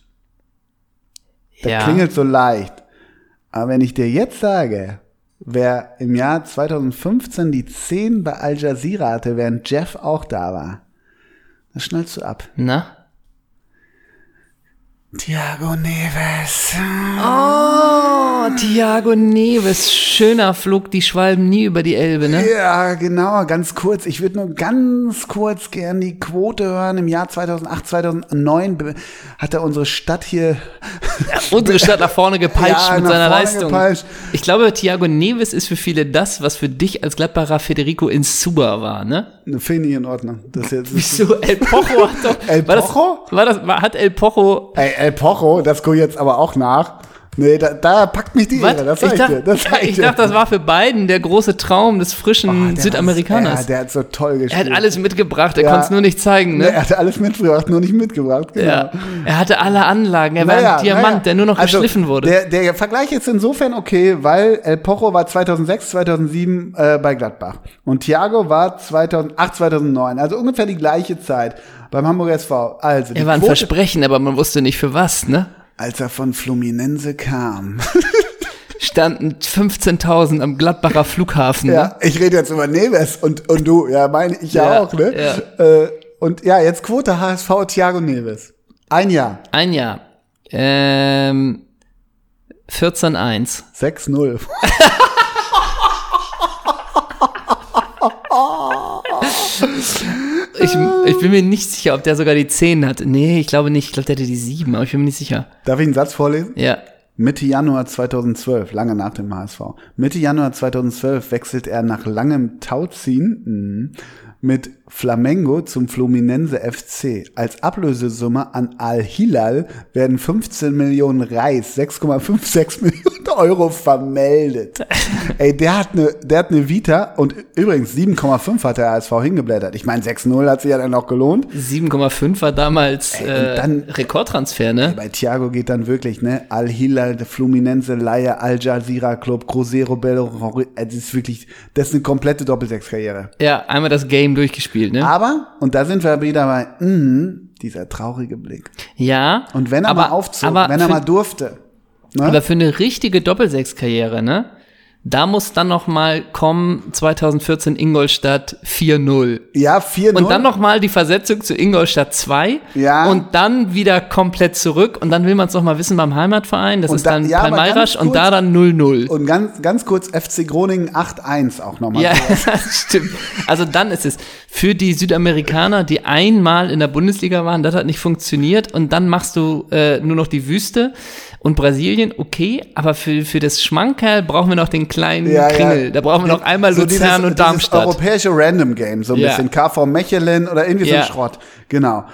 Das Ja. klingelt so leicht. Aber wenn ich dir jetzt sage, wer im Jahr 2015 die 10 bei Al Jazeera hatte, während Jeff auch da war, das schnallst du ab. Na? Thiago Neves. Oh, Thiago Neves. Schöner flog die Schwalben nie über die Elbe, ne? Ja, genau, ganz kurz. Ich würde nur ganz kurz gern die Quote hören. Im Jahr 2008, 2009 be- hat er unsere Stadt hier Unsere Stadt nach vorne gepeitscht Ja, mit seiner Leistung. gepeitscht. Ich glaube, Thiago Neves ist für viele das, was für dich als Gladbacher Federico Insua war, ne? Finde ich in Ordnung. Das jetzt Wieso? El Pocho hat doch. El war das, Pocho? War das, war, hat El Pocho. Ey, El Pocho, das gucke ich jetzt aber auch nach. Nee, da, da packt mich die? Ehre, das ich dachte, dir. Das ich, ich dachte, das war für beiden der große Traum des frischen Oh, Südamerikaners. Hat, ja, der hat so toll er gespielt. hat alles mitgebracht, er Ja. konnte es nur nicht zeigen, Nee, ne? er hatte alles mitgebracht, nur nicht mitgebracht. Genau. Ja. Er hatte alle Anlagen, er war Naja, ein Diamant, naja. der nur noch Also, geschliffen wurde. Der, der Vergleich ist insofern okay, weil El Pocho war 2006, 2007 äh, bei Gladbach und Thiago war 2008, 2009, also ungefähr die gleiche Zeit beim Hamburger SV. Also die er war ein Quote, Versprechen, aber man wusste nicht für was, ne? Als er von Fluminense kam. Standen 15.000 am Gladbacher Flughafen. Ne? ja, ich rede jetzt über Neves und, und du, ja, meine ich ja, Ja, auch, ne? ja. Äh, und ja, jetzt Quote HSV Thiago Neves. Ein Jahr, Ein Jahr. Ähm, 14-1. 6-0. Ich, ich bin mir nicht sicher, ob der sogar die 10 hat. Nee, ich glaube nicht. Ich glaube, der hatte die 7, aber ich bin mir nicht sicher. Darf ich einen Satz vorlesen? Ja. Mitte Januar 2012, lange nach dem HSV. Mitte Januar 2012 wechselt er nach langem Tauziehen mhm, mit Flamengo zum Fluminense FC. Als Ablösesumme an Al-Hilal werden 15 Millionen Reis, 6,56 Millionen Euro vermeldet. Ey, der hat eine, der hat eine Vita und übrigens 7,5 hat der HSV hingeblättert. Ich meine, 6-0 hat sich ja dann auch gelohnt. 7,5 war damals Ey, äh, dann- Rekordtransfer, ne? Bei Thiago geht dann wirklich, ne? Al-Hilal, Fluminense, Laie, Al Jazeera Club, Cruzeiro, Belo, das ist wirklich, das ist eine komplette Doppelsechs-Karriere. Ja, einmal das Game durchgespielt, ne? Aber, und da sind wir wieder bei, mh, dieser traurige Blick. Ja. Und wenn er aber, mal aufzog, wenn er für, mal durfte, ne? Aber für eine richtige Doppelsechs-Karriere, ne? Da muss dann noch mal kommen 2014 Ingolstadt 4-0. ja, 4-0. Und dann noch mal die Versetzung zu Ingolstadt 2 Ja. und dann wieder komplett zurück und dann will man es noch mal wissen beim Heimatverein, das Und ist da- dann ja, aber Palmeiras und da dann 0-0. Und ganz, ganz kurz FC Groningen 8-1 auch nochmal. Ja, das stimmt. Also dann ist es für die Südamerikaner, die einmal in der Bundesliga waren, das hat nicht funktioniert und dann machst du äh, nur noch die Wüste und Brasilien, okay, aber für, für das Schmankerl brauchen wir noch den kleinen Ja, ja. Kringel. Da brauchen wir noch einmal So Luzern dieses, und Darmstadt. Dieses europäische Random Game, so ein Ja. bisschen KV Mechelen oder irgendwie so Ja. ein Schrott. Genau.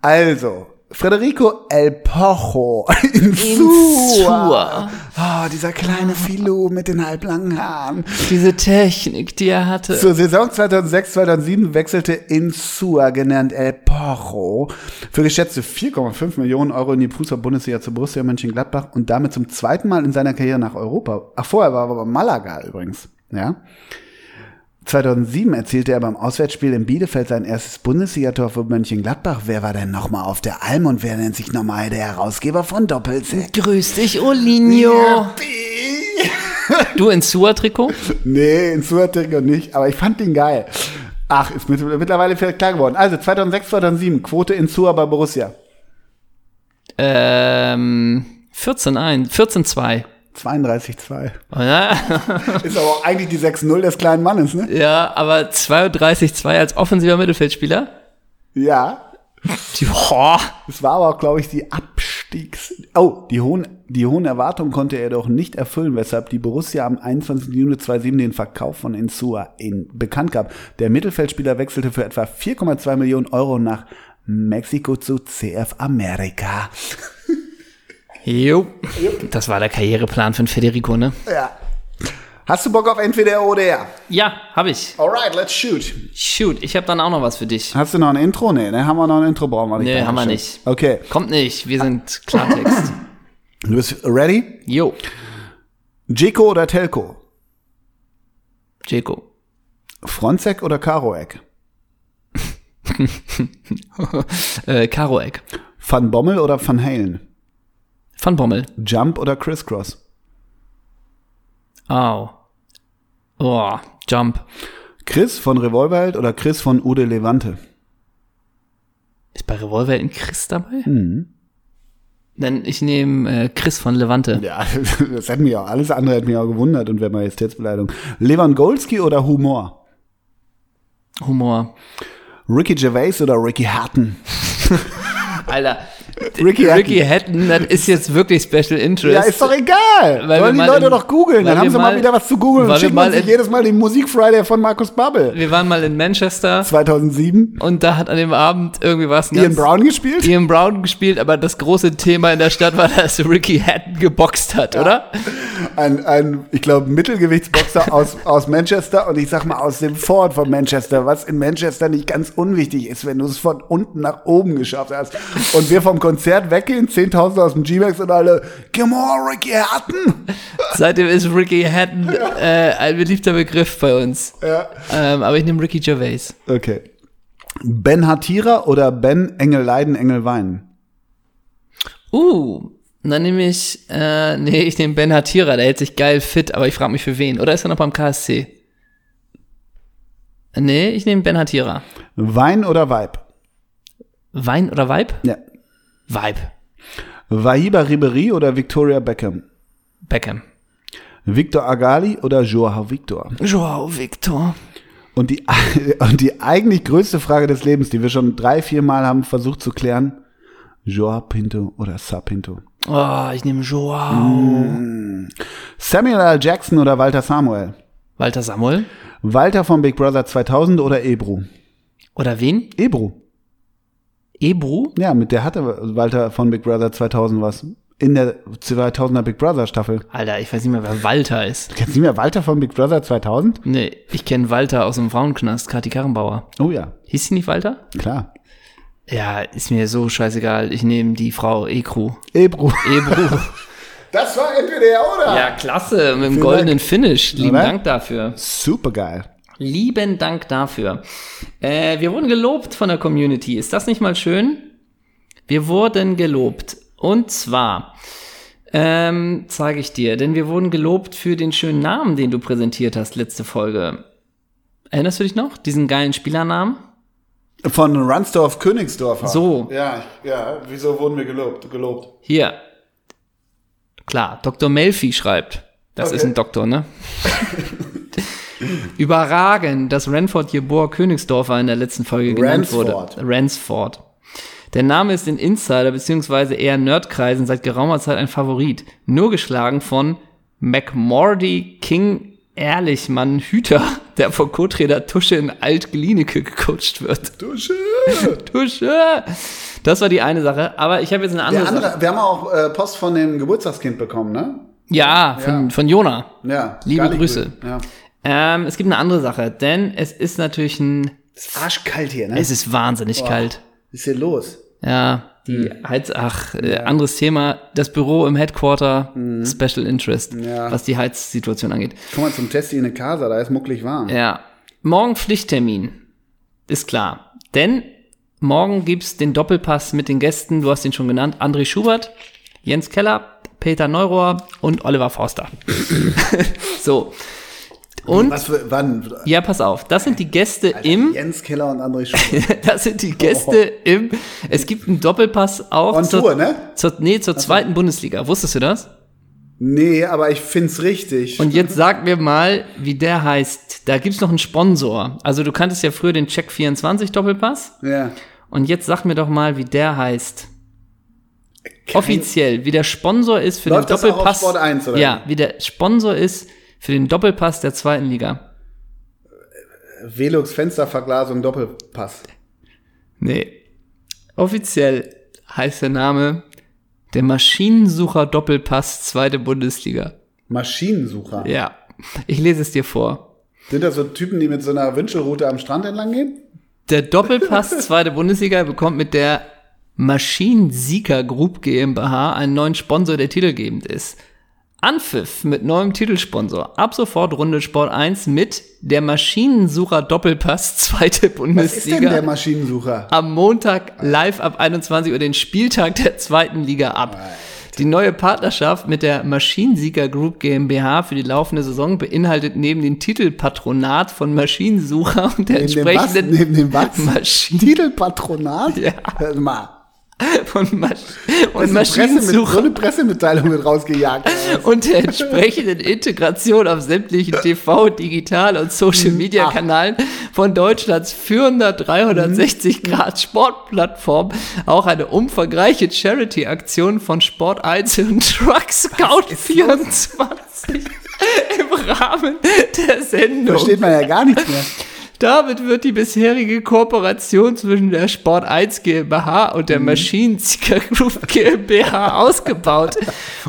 Also, Federico El Pocho in Insua. Oh, dieser kleine Filou mit den halblangen Haaren. Diese Technik, die er hatte. Zur Saison 2006, 2007 wechselte Insua, genannt El Pocho, für geschätzte 4,5 Millionen Euro in die Fußball-Bundesliga zu Borussia Mönchengladbach und damit zum zweiten Mal in seiner Karriere nach Europa. Ach, vorher war er aber Malaga übrigens. Ja. 2007 erzielte er beim Auswärtsspiel in Bielefeld sein erstes Bundesligator für Mönchengladbach. Wer war denn nochmal auf der Alm und wer nennt sich nochmal der Herausgeber von Doppelsechs? Grüß dich, Olinho. Du in Sua-Trikot? Nee, in Suatrikot nicht, aber ich fand den geil. Ach, ist mit, mittlerweile vielleicht klar geworden. Also 2006, 2007, Quote in Sua bei Borussia. Ähm, 14-1, 14-2. 32-2. Oder? Ist aber auch eigentlich die 6-0 des kleinen Mannes, ne? ja, aber 32-2 als offensiver Mittelfeldspieler? Ja. Boah. Es war aber auch, glaube ich, die Abstiegs... Oh, die hohen, die hohen Erwartungen konnte er doch nicht erfüllen, weshalb die Borussia am 21. Juni 2007 den Verkauf von Insua in bekannt gab. Der Mittelfeldspieler wechselte für etwa 4,2 Millionen Euro nach Mexiko zu CF Amerika. Jo. Das war der Karriereplan von Federico, ne? Ja. Hast du Bock auf entweder oder? er? Ja, habe ich. Alright, let's shoot. Shoot, ich habe dann auch noch was für dich. Hast du noch ein Intro? Nee, ne? Haben wir noch ein Intro? Brauchen wir nicht. Nee, haben wir nicht. Okay. Kommt nicht, wir sind Klartext. Du bist ready? Jo, Jeko oder Telco? Jeko. Fronzek oder Karoek? Äh, Karo Eck. Van Bommel oder Van Halen? Van Bommel. Jump oder Crisscross? Au. Oh, Jump. Chris von Revolverheld oder Chris von Ude Levante? Ist bei Revolver in Chris dabei? Dann ich nehme äh, Chris von Levante. Ja, das hätte mich auch, alles andere hätte mich auch gewundert und wäre Majestätsbeleidigung. Lewandowski oder Humor? Humor. Ricky Gervais oder Ricky Hatton? Alter. Ricky Ricky Hatton, das ist jetzt wirklich Special Interest. Ja, ist doch egal. Weil Sollen die Leute in- doch googeln. Dann haben sie mal mal- wieder was zu googeln und schicken mal uns nicht in- jedes Mal den Musik Friday von Markus Bubble. Wir waren mal in Manchester 2007. und da hat an dem Abend irgendwie was Ian Brown gespielt? Ian Brown gespielt, aber das große Thema in der Stadt war, dass Ricky Hatton geboxt hat, oder? Ein, ein ich glaube, Mittelgewichtsboxer aus, aus Manchester und ich sag mal aus dem Fort von Manchester, was in Manchester nicht ganz unwichtig ist, wenn du es von unten nach oben geschafft hast. Und wir vom Konzert weggehen, 10.000 aus dem G-Max und alle, come on, Ricky Hatton! Seitdem ist Ricky Hatton äh, ein beliebter Begriff bei uns. Ja. Ähm, aber ich nehme Ricky Gervais. Okay. Ben Hatira oder Ben Engel leiden, Engel weinen? Uh, dann nehme ich, äh, nee, ich nehme Ben Hatira, der hält sich geil fit, aber ich frage mich für wen. Oder ist er noch beim KSC? Nee, ich nehme Ben Hatira. Wein oder Vibe? Wein oder Vibe? Ja. Vibe. Wahiba Ribery oder Victoria Beckham? Beckham. Victor Agali oder Joao Victor? Joao Victor. Und die, und die eigentlich größte Frage des Lebens, die wir schon drei, vier Mal haben versucht zu klären, Joao Pinto oder Sa Pinto? Oh, ich nehme Joao. Samuel L. Jackson oder Walter Samuel? Walter Samuel. Walter von Big Brother 2000 oder Ebru? Oder wen? Ebru. Ebru? Ja, mit der hatte Walter von Big Brother 2000 was. In der 2000er Big Brother Staffel. Alter, ich weiß nicht mehr, wer Walter ist. Du kennst nicht mehr Walter von Big Brother 2000? Nee, ich kenne Walter aus dem Frauenknast, Kathi Karrenbauer. Oh ja, Hieß sie nicht Walter? klar. Ja, ist mir so scheißegal. Ich nehme die Frau Ekru. Ebru. Ebru. Das war entweder er oder. ja, klasse, mit dem Vielen goldenen Finish. Lieben Oder? Dank dafür. Super geil. Lieben Dank dafür. Äh, wir wurden gelobt von der Community. Ist das nicht mal schön? Wir wurden gelobt. Und zwar, ähm, zeige ich dir, denn wir wurden gelobt für den schönen Namen, den du präsentiert hast letzte Folge. Erinnerst du dich noch? Diesen geilen Spielernamen? Von Ransdorf Königsdorf. So. Ja, ja, wieso wurden wir gelobt? gelobt? Hier. Klar, Dr. Melfi schreibt. Das Okay. ist ein Doktor, ne? Überragend, dass Ranford Jeboer Königsdorfer in der letzten Folge genannt Ransford. wurde. Ransford. Der Name ist in Insider bzw. eher Nerdkreisen seit geraumer Zeit ein Favorit. Nur geschlagen von McMordy King Ehrlichmann Hüter, der vor Co-Trainer Tusche in Alt-Glienicke gecoacht wird. Dusche. Tusche! Das war die eine Sache. Aber ich habe jetzt eine andere, Der Sache. andere, wir haben auch äh, Post von dem Geburtstagskind bekommen, ne? Ja, von, Ja. von Jona. Ja. Liebe Grüße. gut. Ja. Ähm, es gibt eine andere Sache, denn es ist natürlich ein, Ist arschkalt hier, ne? es ist wahnsinnig kalt. Was ist hier los? Ja, die Heiz, ach, äh, anderes Thema. Das Büro im Headquarter, Special Interest, Ja. was die Heizsituation angeht. Komm mal zum Testi in eine Casa, da ist mucklig warm. Ja, morgen Pflichttermin. Ist klar. Denn morgen gibt's den Doppelpass mit den Gästen, du hast ihn schon genannt, André Schubert, Jens Keller, Peter Neurohr und Oliver Forster. so. Und, Was für, wann? ja, pass auf, das sind die Gäste im, Jens Keller und André Schubert. das sind die Gäste im, es gibt einen Doppelpass auch On zur, Tour, ne? zur, nee, zur zweiten Bundesliga. Wusstest du das? Nee, aber ich find's richtig. Und jetzt sag mir mal, wie der heißt. Da gibt's noch einen Sponsor. Also du kanntest ja früher den Check 24 Doppelpass. ja. Und jetzt sag mir doch mal, wie der heißt. Offiziell, wie der Sponsor ist für Läuft den das auch auf Doppelpass. Sport 1 oder ja, wie der Sponsor ist für den Doppelpass der zweiten Liga. Velux Fensterverglasung Doppelpass. Nee. Offiziell heißt der Name der Maschinensucher Doppelpass zweite Bundesliga. Maschinensucher. Ja. Ich lese es dir vor. Sind das so Typen, die mit so einer Wünschelrute am Strand entlang gehen? Der Doppelpass zweite Bundesliga bekommt mit der Maschinensieger Group GmbH einen neuen Sponsor, der titelgebend ist. Anpfiff mit neuem Titelsponsor. Ab sofort Runde Sport 1 mit der Maschinensucher Doppelpass zweite Was ist denn der Bundesliga. Maschinensucher? Am Montag live ab 21 Uhr den Spieltag der zweiten Liga ab. Die neue Partnerschaft mit der Maschinensieger Group GmbH für die laufende Saison beinhaltet neben dem Titelpatronat von Maschinensucher und der Neben dem was? entsprechenden Neben dem was? Maschinen Titelpatronat? Ja. Hör mal. von Masch Presse mit, so eine Pressemitteilung wird rausgejagt. und der entsprechenden Integration auf sämtlichen TV, Digital und Social Media Kanälen von Deutschlands führender 360 Grad Sportplattform auch eine umfangreiche Charity-Aktion von Sport 1 und Truck Scout 24 im Rahmen der Sendung. Versteht man ja gar nichts mehr. Damit wird die bisherige Kooperation zwischen der Sport 1 GmbH und der Maschinensieger Group GmbH ausgebaut,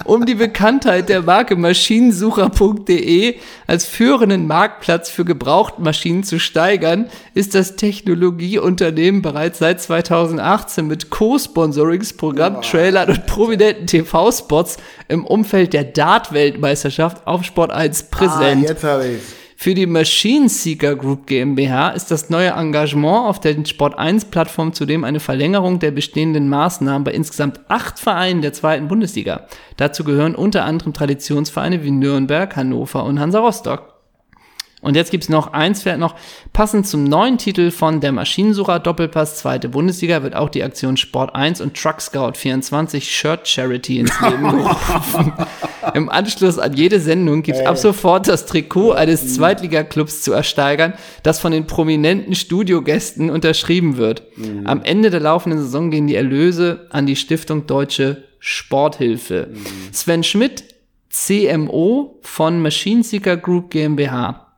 um die Bekanntheit der Marke Maschinensucher.de als führenden Marktplatz für Gebrauchtmaschinen zu steigern, ist das Technologieunternehmen bereits seit 2018 mit Co-Sponsorings, Programmtrailern und prominenten TV-Spots im Umfeld der Dart-Weltmeisterschaft auf Sport 1 Ah, präsent. jetzt habe ich's. Für die Machine Seeker Group GmbH ist das neue Engagement auf der Sport 1 Plattform zudem eine Verlängerung der bestehenden Maßnahmen bei insgesamt acht Vereinen der zweiten Bundesliga. Dazu gehören unter anderem Traditionsvereine wie Nürnberg, Hannover und Hansa Rostock. Und jetzt gibt's noch eins, fährt noch, passend zum neuen Titel von der Maschinensucher Doppelpass zweite Bundesliga wird auch die Aktion Sport 1 und Truck Scout 24 Shirt Charity ins Leben gerufen. Im Anschluss an jede Sendung gibt's ab sofort das Trikot eines Zweitligaklubs zu ersteigern, das von den prominenten Studiogästen unterschrieben wird. Am Ende der laufenden Saison gehen die Erlöse an die Stiftung Deutsche Sporthilfe. Sven Schmidt, CMO von Machine Seeker Group GmbH.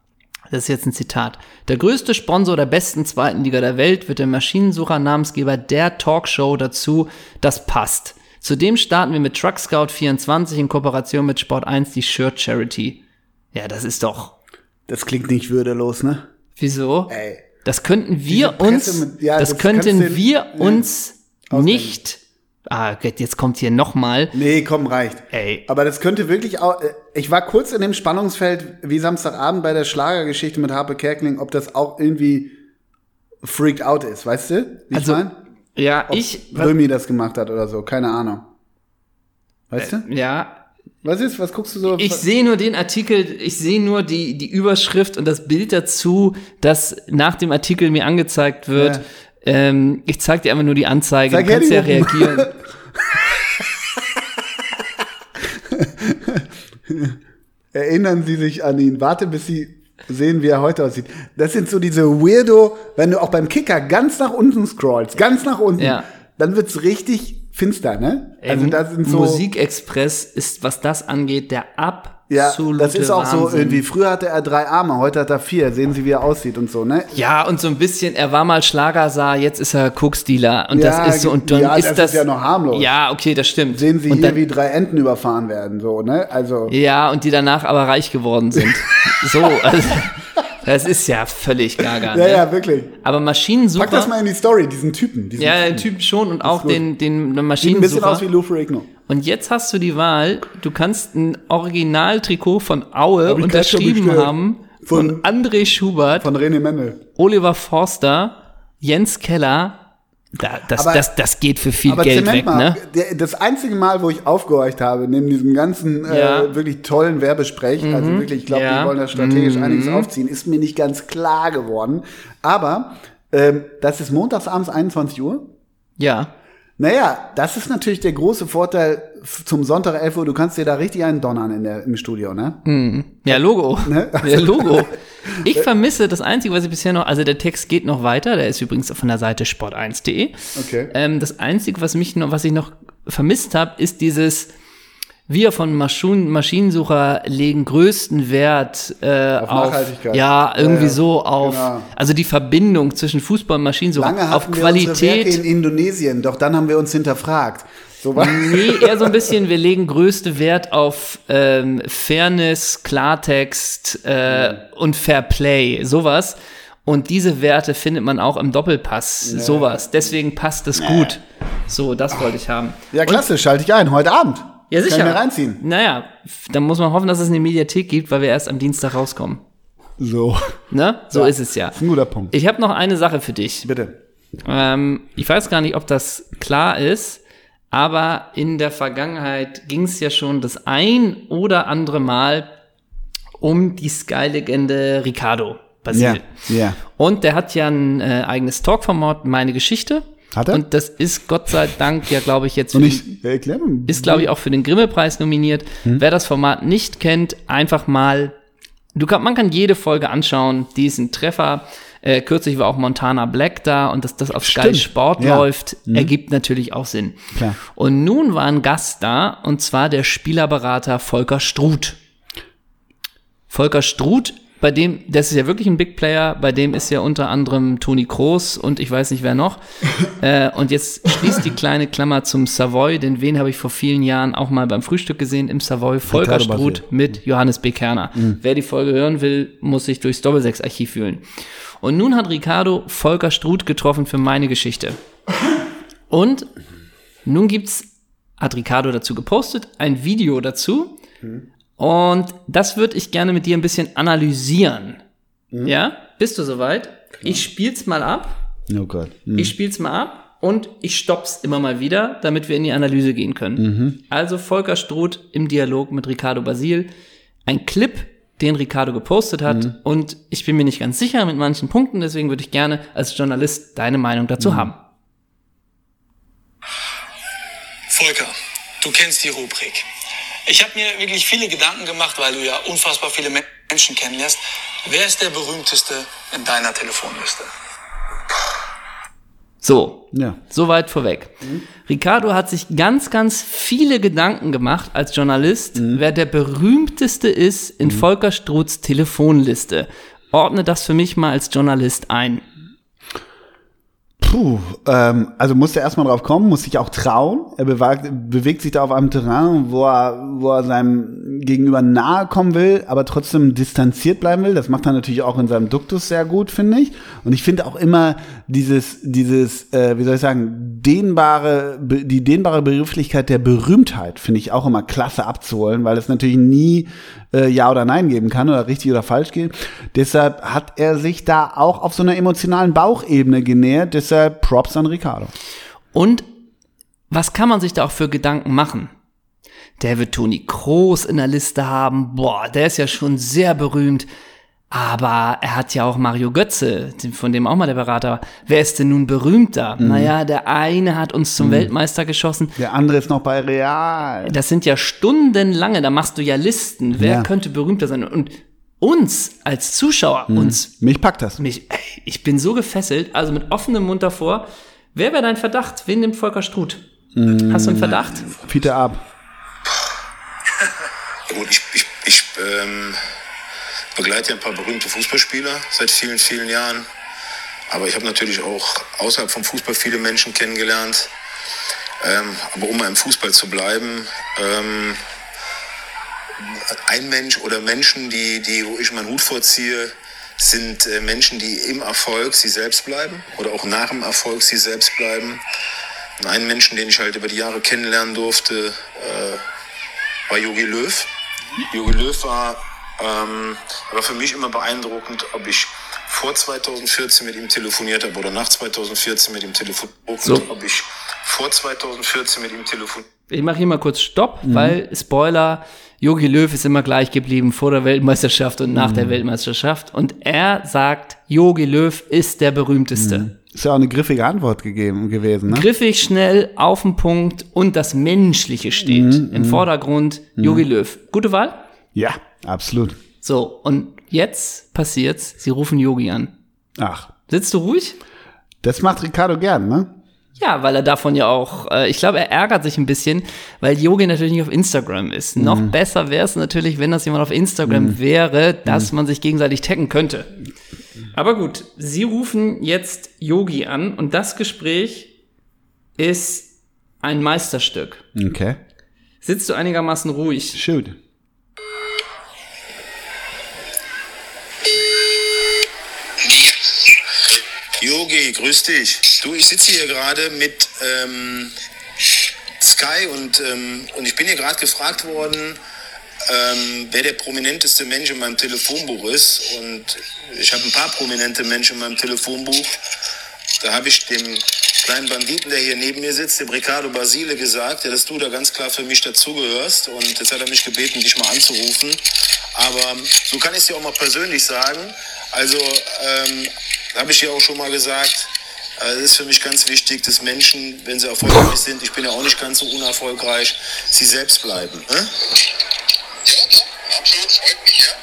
Das ist jetzt ein Zitat. Der größte Sponsor der besten zweiten Liga der Welt wird der Maschinensucher Namensgeber der Talkshow dazu. Das passt. Zudem starten wir mit Truck Scout 24 in Kooperation mit Sport 1 die Shirt Charity. Ja, das ist doch. Das klingt nicht würdelos, ne? Wieso? Ey. Das könnten wir uns, mit- ja, das, das könnten wir ja, uns ausdenken. nicht. Ah, Gott, jetzt kommt hier noch mal. Nee, komm, reicht. Ey. Aber das könnte wirklich auch. äh, Ich war kurz in dem Spannungsfeld wie Samstagabend bei der Schlagergeschichte mit Harpe Kerkeling, ob das auch irgendwie freaked out ist, weißt du? Wie Also, ich mein? Ja, ich, Römi das gemacht hat oder so, keine Ahnung. Weißt du? ja, Was ist? Was guckst du so? Ich sehe nur den Artikel, ich sehe nur die, die Überschrift und das Bild dazu, das nach dem Artikel mir angezeigt wird. Ja. Ähm, ich zeig dir einfach nur die Anzeige, Zeig du kannst ja oben. reagieren. Erinnern Sie sich an ihn. Warte, bis Sie sehen, wie er heute aussieht. Das sind so diese Weirdo, wenn du auch beim Kicker ganz nach unten scrollst, ganz nach unten, Ja. dann wird's richtig finster, ne? Also Ähm, da sind so Musikexpress ist, was das angeht, der ja, absolute das ist auch so Wahnsinn. irgendwie. Früher hatte er drei Arme, heute hat er vier. Sehen Sie, wie er aussieht und so, ne? Ja, und so ein bisschen, er war mal Schlagersar, jetzt ist er Koksdealer. Und Ja, das ist so, und dann ja, ist das das. ist ja noch harmlos. Ja, okay, das stimmt. Sehen Sie und hier, dann, wie drei Enten überfahren werden, so, ne? Also Ja, und die danach aber reich geworden sind. so, also, das ist ja völlig gaga. ja, ne? ja, wirklich. Aber Maschinensucher. Pack das mal in die Story, diesen Typen. Diesen Ja, Typen. den Typ schon und auch den, den Sieht ein bisschen Maschinensucher. aus wie Lou Ferrigno. Und jetzt hast du die Wahl, du kannst ein Originaltrikot von Aue Hab unterschrieben haben von, Von- André Schubert, Von René Mendel. Oliver Forster, Jens Keller. Da, das, Aber- das, das geht für viel Aber Geld weg, mal, ne? der, das einzige Mal, wo ich aufgehorcht habe, neben diesem ganzen Ja. Mhm. äh, wirklich tollen Werbesprech, also wirklich, ich glaube, Ja. Mhm. die wollen da strategisch einiges aufziehen, ist mir nicht ganz klar geworden. Aber ähm, das ist montags abends 21 Uhr. Ja. Naja, das ist natürlich der große Vorteil zum Sonntag 11 Uhr. Du kannst dir da richtig einen donnern in der, im Studio, ne? Ja, Logo. Ne? Ja, Logo. Ich vermisse das Einzige, was ich bisher noch, also der Text geht noch weiter, der ist übrigens von der Seite sport1.de. Okay. Ähm, das Einzige, was mich noch, was ich noch vermisst habe, ist dieses, wir von Maschinen, Maschinensucher legen größten Wert äh, auf, Nachhaltigkeit. Ja, irgendwie Ja, ja. so auf, Genau. also die Verbindung zwischen Fußball und Maschinensucher, Lange auf Qualität. in Indonesien, doch dann haben wir uns hinterfragt. So Nee, eher so ein bisschen, wir legen größte Wert auf ähm, Fairness, Klartext äh, und Fair Play, sowas. Und diese Werte findet man auch im Doppelpass, sowas. Deswegen passt es gut. So, das wollte ich haben. Ja, klasse, schalte ich ein, heute Abend. Ja, sicher. Kann ich mir reinziehen. Naja, dann muss man hoffen, dass es eine Mediathek gibt, weil wir erst am Dienstag rauskommen. So, Ne? So Ja. ist es ja. ist ein guter Punkt. Ich habe noch eine Sache für dich. Bitte. Ähm, ich weiß gar nicht, ob das klar ist, aber in der Vergangenheit ging es ja schon das ein oder andere Mal um die Sky-Legende Ricardo Basil. Ja, ja. Und der hat ja ein äh, eigenes Talkformat, meine Geschichte. Hat er? Und das ist Gott sei Dank ja, glaube ich, jetzt Und für ich erkläre ist, glaube ich, auch für den Grimme-Preis nominiert. Hm? Wer das Format nicht kennt, einfach mal. Du kann, man kann jede Folge anschauen, die ist ein Treffer. Äh, kürzlich war auch Montana Black da und dass das auf Sky Stimmt, Sport ja. Läuft, ergibt natürlich auch Sinn. Klar. Und nun war ein Gast da und zwar der Spielerberater Volker Struth. Volker Struth, bei dem, das ist ja wirklich ein Big Player, bei dem ist ja unter anderem Toni Kroos und ich weiß nicht wer noch. äh, und jetzt schließt die kleine Klammer zum Savoy, denn wen habe ich vor vielen Jahren auch mal beim Frühstück gesehen im Savoy? Volker. Struth mit Johannes B. Kerner. Wer die Folge hören will, muss sich durchs Doppelsechs-Archiv fühlen. Und nun hat Ricardo Volker Struth getroffen für meine Geschichte. Und nun gibt's, hat Ricardo dazu gepostet, ein Video dazu. Und das würde ich gerne mit dir ein bisschen analysieren. Ja? Bist du soweit? Ich spiel's mal ab. Oh Gott. Hm. Ich spiel's mal ab und ich stopp's immer mal wieder, damit wir in die Analyse gehen können. Also Volker Struth im Dialog mit Ricardo Basil. Ein Clip, den Ricardo gepostet hat. Und ich bin mir nicht ganz sicher mit manchen Punkten, deswegen würde ich gerne als Journalist deine Meinung dazu haben. Volker, du kennst die Rubrik. Ich habe mir wirklich viele Gedanken gemacht, weil du ja unfassbar viele Men- Menschen kennenlernst. Wer ist der berühmteste in deiner Telefonliste? So, Ja. Soweit vorweg. Ricardo hat sich ganz, ganz viele Gedanken gemacht als Journalist, wer der berühmteste ist in Volker Struths Telefonliste. Ordne das für mich mal als Journalist ein. Puh, ähm, also musste er erstmal drauf kommen, muss sich auch trauen. Er bewegt, bewegt sich da auf einem Terrain, wo er, wo er seinem Gegenüber nahe kommen will, aber trotzdem distanziert bleiben will. Das macht er natürlich auch in seinem Duktus sehr gut, finde ich. Und ich finde auch immer dieses, dieses, äh, wie soll ich sagen, dehnbare, die dehnbare Begrifflichkeit der Berühmtheit finde ich auch immer klasse abzuholen, weil es natürlich nie äh, Ja oder Nein geben kann oder richtig oder falsch gehen. Deshalb hat er sich da auch auf so einer emotionalen Bauchebene genähert. Deshalb Props an Ricardo. Und was kann man sich da auch für Gedanken machen? Der wird Toni Kroos in der Liste haben. Boah, der ist ja schon sehr berühmt. Aber er hat ja auch Mario Götze, von dem auch mal der Berater war. Wer ist denn nun berühmter? Naja, der eine hat uns zum Weltmeister geschossen. Der andere ist noch bei Real. Das sind ja stundenlange, da machst du ja Listen. Wer Ja. könnte berühmter sein? Und uns als Zuschauer, uns, Mich packt das. mich, ey, ich bin so gefesselt, also mit offenem Mund davor. Wer wäre dein Verdacht? Wen nimmt Volker Struth? Hast du einen Verdacht? Peter ab. Ja gut, ich, ich, ich ähm, begleite ein paar berühmte Fußballspieler seit vielen, vielen Jahren. Aber ich habe natürlich auch außerhalb vom Fußball viele Menschen kennengelernt. Ähm, aber um mal im Fußball zu bleiben, ähm, ein Mensch oder Menschen, die, die, wo ich meinen Hut vorziehe, sind äh, Menschen, die im Erfolg sie selbst bleiben oder auch nach dem Erfolg sie selbst bleiben. Und einen Menschen, den ich halt über die Jahre kennenlernen durfte, äh, war Jogi Löw. Jogi Löw war, ähm, war für mich immer beeindruckend, ob ich vor 2014 mit ihm telefoniert habe oder nach 2014 mit ihm telefoniert habe. So. Ob ich vor 2014 mit ihm telefoniert Ich mache hier mal kurz Stopp, weil Spoiler, Jogi Löw ist immer gleich geblieben vor der Weltmeisterschaft und nach der Weltmeisterschaft. Und er sagt, Jogi Löw ist der berühmteste. Ist ja auch eine griffige Antwort gegeben gewesen, ne? Griffig, schnell, auf den Punkt und das Menschliche steht Mhm, im Vordergrund. Jogi Löw. Gute Wahl? Ja, absolut. So, und jetzt passiert's. Sie rufen Yogi an. Ach, Sitzt du ruhig? das macht Ricardo gern, ne? Ja, weil er davon ja auch, äh, ich glaube, er ärgert sich ein bisschen, weil Yogi natürlich nicht auf Instagram ist. Noch besser wäre es natürlich, wenn das jemand auf Instagram wäre, dass man sich gegenseitig taggen könnte. Aber gut, sie rufen jetzt Yogi an und das Gespräch ist ein Meisterstück. Okay. Sitzt du einigermaßen ruhig? Shoot. Grüß dich. Du, ich sitze hier gerade mit ähm, Sky und, ähm, und ich bin hier gerade gefragt worden, ähm, wer der prominenteste Mensch in meinem Telefonbuch ist. Und ich habe ein paar prominente Menschen in meinem Telefonbuch. Da habe ich dem kleinen Banditen, der hier neben mir sitzt, dem Ricardo Basile, gesagt, dass du da ganz klar für mich dazugehörst. Und jetzt hat er mich gebeten, dich mal anzurufen. Aber so kann ich es dir auch mal persönlich sagen. Also ähm, habe ich dir auch schon mal gesagt, äh, es ist für mich ganz wichtig, dass Menschen, wenn sie erfolgreich sind, ich bin ja auch nicht ganz so unerfolgreich, sie selbst bleiben. Ne? Ja, doch, absolut, freut mich, ja.